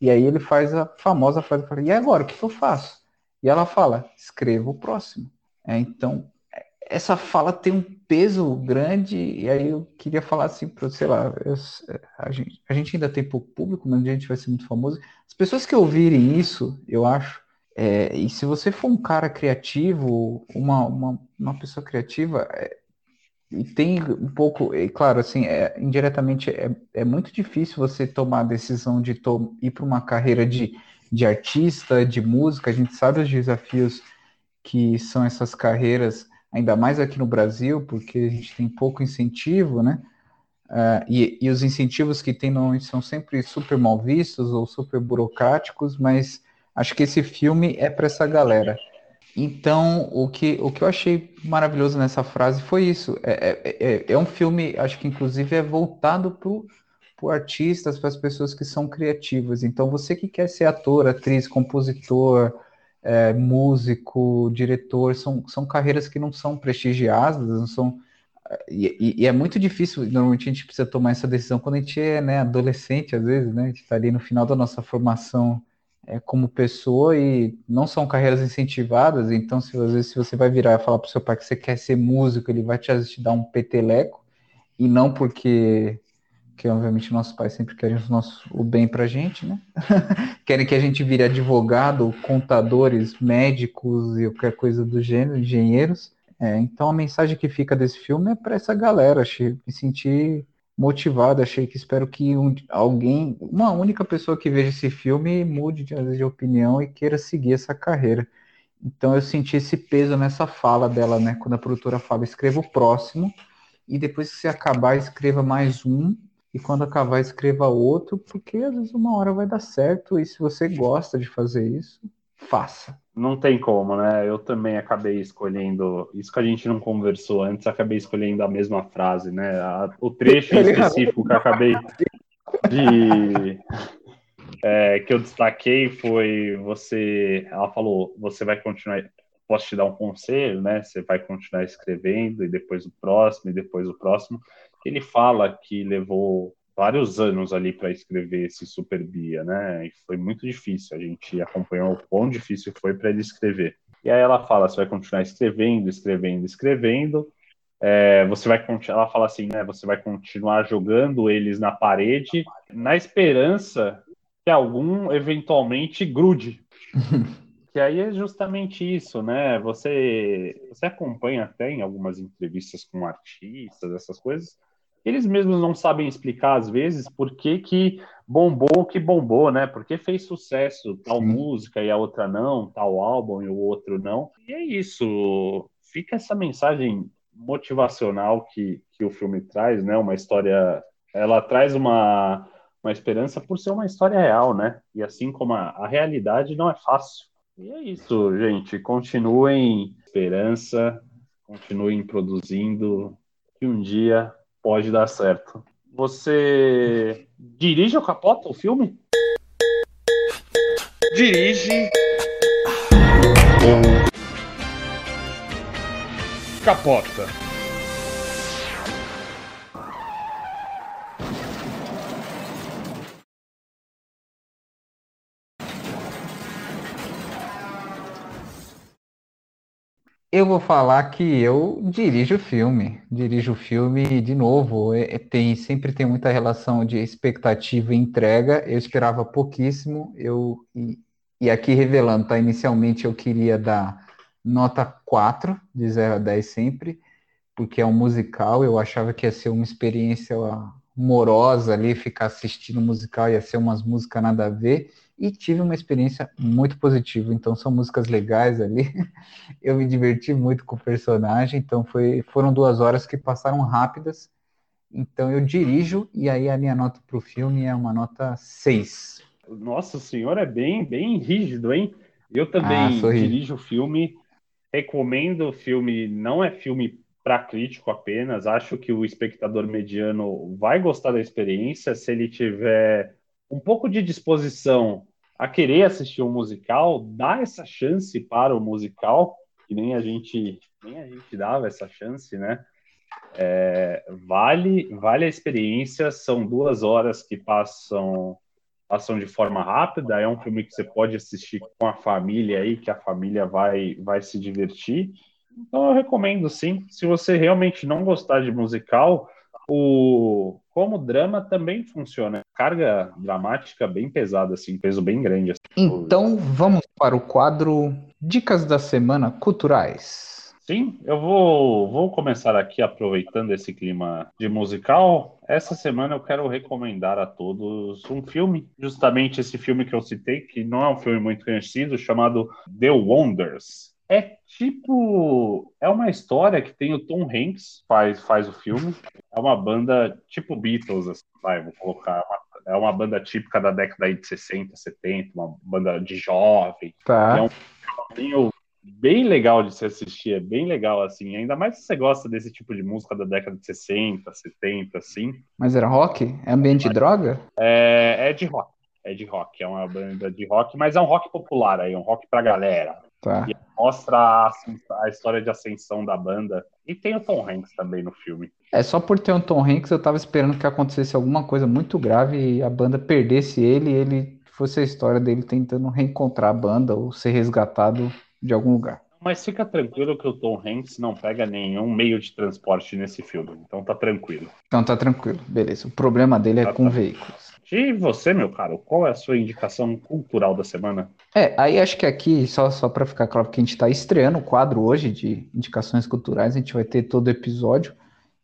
E aí ele faz a famosa frase: e agora, o que eu faço? E ela fala: escreva o próximo. É, então, essa fala tem um peso grande, e aí eu queria falar assim, para sei lá, eu, a, gente, a gente ainda tem pouco público, mas a gente vai ser muito famoso. As pessoas que ouvirem isso, eu acho, é, e se você for um cara criativo, uma, uma, uma pessoa criativa, é, e tem um pouco, e claro, assim, é, indiretamente é, é muito difícil você tomar a decisão de to ir para uma carreira de, de artista, de música. A gente sabe os desafios que são essas carreiras, ainda mais aqui no Brasil, porque a gente tem pouco incentivo, né? Uh, e, e, os incentivos que tem não são sempre super mal vistos ou super burocráticos, mas acho que esse filme é para essa galera. Então, o que, o que eu achei maravilhoso nessa frase foi isso. É, é, é, é um filme, acho que inclusive é voltado para artistas, para as pessoas que são criativas. Então, você que quer ser ator, atriz, compositor, é, músico, diretor, são, são carreiras que não são prestigiadas, não são. E, e, é muito difícil, normalmente a gente precisa tomar essa decisão quando a gente é né, adolescente, às vezes, né? A gente está ali no final da nossa formação é, como pessoa e não são carreiras incentivadas, então se às vezes se você vai virar e falar para o seu pai que você quer ser músico, ele vai te, te dar um peteleco, e não porque que obviamente nossos pais sempre querem o, nosso, o bem para a gente, né? querem que a gente vire advogado, contadores, médicos e qualquer coisa do gênero, engenheiros. É, então a mensagem que fica desse filme é para essa galera, me sentir motivado, achei que espero que um, alguém, uma única pessoa que veja esse filme mude de, de opinião e queira seguir essa carreira. Então eu senti esse peso nessa fala dela, né? Quando a produtora fala, escreva o próximo, e depois que você acabar, escreva mais um, e quando acabar, escreva outro, porque às vezes uma hora vai dar certo, e se você gosta de fazer isso, faça. Não tem como, né? Eu também acabei escolhendo. Isso que a gente não conversou antes, acabei escolhendo a mesma frase, né? A, o trecho específico que eu acabei de. É, que eu destaquei foi você. Ela falou: você vai continuar. Posso te dar um conselho, né? Você vai continuar escrevendo, e depois o próximo, e depois o próximo. Ele fala que levou vários anos ali para escrever esse Super Bia, né? E foi muito difícil. A gente acompanhou o quão difícil foi para ele escrever. E aí ela fala: você vai continuar escrevendo, escrevendo, escrevendo. É, você vai ela fala assim, né? Você vai continuar jogando eles na parede, na esperança que algum eventualmente grude. que aí é justamente isso, né? Você você acompanha até em algumas entrevistas com artistas, essas coisas eles mesmos não sabem explicar, às vezes, por que, que bombou o que bombou, né? Porque fez sucesso tal Sim. música e a outra não, tal álbum e o outro não. E é isso. Fica essa mensagem motivacional que, que o filme traz, né? Uma história. Ela traz uma, uma esperança por ser uma história real, né? E assim como a, a realidade não é fácil. E é isso, gente. Continuem esperança, continuem produzindo, que um dia pode dar certo. Você dirige ou capota o filme? Dirige. Capota. Eu vou falar que eu dirijo o filme, dirijo o filme de novo. É, é, tem sempre tem muita relação de expectativa e entrega. Eu esperava pouquíssimo. Eu e, e aqui revelando, tá? Inicialmente eu queria dar nota 4 de 0 a 10 sempre, porque é um musical. Eu achava que ia ser uma experiência amorosa ali, ficar assistindo musical ia ser umas músicas nada a ver e tive uma experiência muito positiva. Então são músicas legais ali. Eu me diverti muito com o personagem, então foi, foram duas horas que passaram rápidas. Então eu dirijo e aí a minha nota para o filme é uma nota 6. Nossa, o senhor é bem, bem rígido, hein? Eu também ah, dirijo o filme, recomendo o filme, não é filme para crítico apenas, acho que o espectador mediano vai gostar da experiência se ele tiver um pouco de disposição a querer assistir um musical, dá essa chance para o musical, que nem a gente nem a gente dava essa chance, né? É, vale vale a experiência, são duas horas que passam passam de forma rápida, é um filme que você pode assistir com a família aí, que a família vai vai se divertir. Então eu recomendo sim. Se você realmente não gostar de musical, o como drama também funciona. Carga dramática bem pesada, assim, peso bem grande. Assim. Então vamos para o quadro Dicas da Semana Culturais. Sim, eu vou, vou começar aqui aproveitando esse clima de musical. Essa semana eu quero recomendar a todos um filme, justamente esse filme que eu citei, que não é um filme muito conhecido, chamado The Wonders. É tipo. É uma história que tem o Tom Hanks, faz, faz o filme. É uma banda tipo Beatles, assim, vai, vou colocar. é uma banda típica da década de 60, 70, uma banda de jovem. Tá. É um filme bem legal de se assistir, é bem legal, assim. Ainda mais se você gosta desse tipo de música da década de 60, 70, assim. Mas era rock? É ambiente de droga? É, é de rock. É de rock, é uma banda de rock, mas é um rock popular aí, um rock pra galera. Tá. E mostra a, a, história de ascensão da banda. E tem o Tom Hanks também no filme. É, só por ter um Tom Hanks, eu tava esperando que acontecesse alguma coisa muito grave e a banda perdesse ele e ele fosse a história dele tentando reencontrar a banda ou ser resgatado de algum lugar. Mas fica tranquilo que o Tom Hanks não pega nenhum meio de transporte nesse filme. Então tá tranquilo. Então tá tranquilo, beleza. O problema dele é tá com veículos. E você, meu caro, qual é a sua indicação cultural da semana? É, aí acho que aqui, só, só para ficar claro que a gente está estreando o quadro hoje de indicações culturais, a gente vai ter todo o episódio.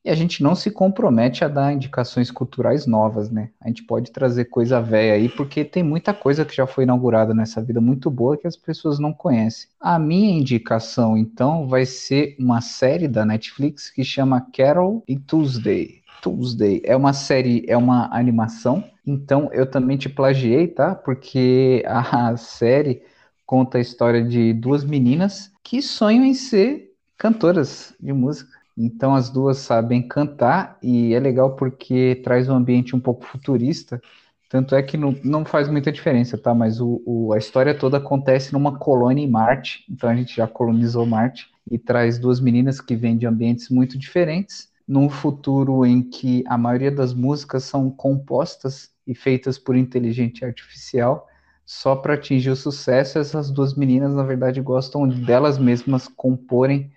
E a gente não se compromete a dar indicações culturais novas, né? A gente pode trazer coisa velha aí, porque tem muita coisa que já foi inaugurada nessa vida muito boa que as pessoas não conhecem. A minha indicação, então, vai ser uma série da Netflix que chama Carol e Tuesday. Tuesday é uma série, é uma animação, então eu também te plagiei, tá? Porque a série conta a história de duas meninas que sonham em ser cantoras de música. Então as duas sabem cantar e é legal porque traz um ambiente um pouco futurista. Tanto é que não, não faz muita diferença, tá? Mas o, o, a história toda acontece numa colônia em Marte. Então a gente já colonizou Marte e traz duas meninas que vêm de ambientes muito diferentes. Num futuro em que a maioria das músicas são compostas e feitas por inteligência artificial, só para atingir o sucesso, essas duas meninas, na verdade, gostam delas mesmas comporem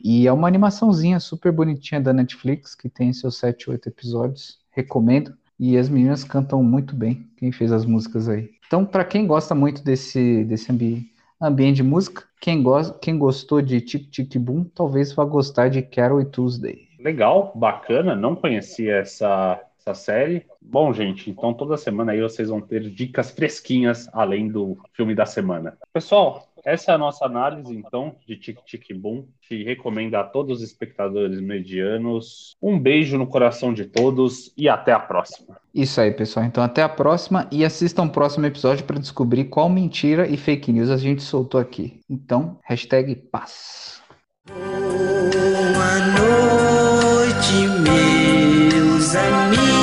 e é uma animaçãozinha super bonitinha da Netflix, que tem seus 7, 8 episódios. Recomendo. E as meninas cantam muito bem, quem fez as músicas aí. Então, para quem gosta muito desse, desse ambi ambiente de música, quem, gosta, quem gostou de Tic Tic Boom, talvez vá gostar de Carol e Tuesday. Legal, bacana, não conhecia essa, essa série. Bom, gente, então toda semana aí vocês vão ter dicas fresquinhas além do filme da semana. Pessoal, essa é a nossa análise, então, de Tic Tic Boom. Te recomendo a todos os espectadores medianos. Um beijo no coração de todos e até a próxima. Isso aí, pessoal. Então, até a próxima e assistam o próximo episódio para descobrir qual mentira e fake news a gente soltou aqui. Então, hashtag paz. Boa noite, meus amigos.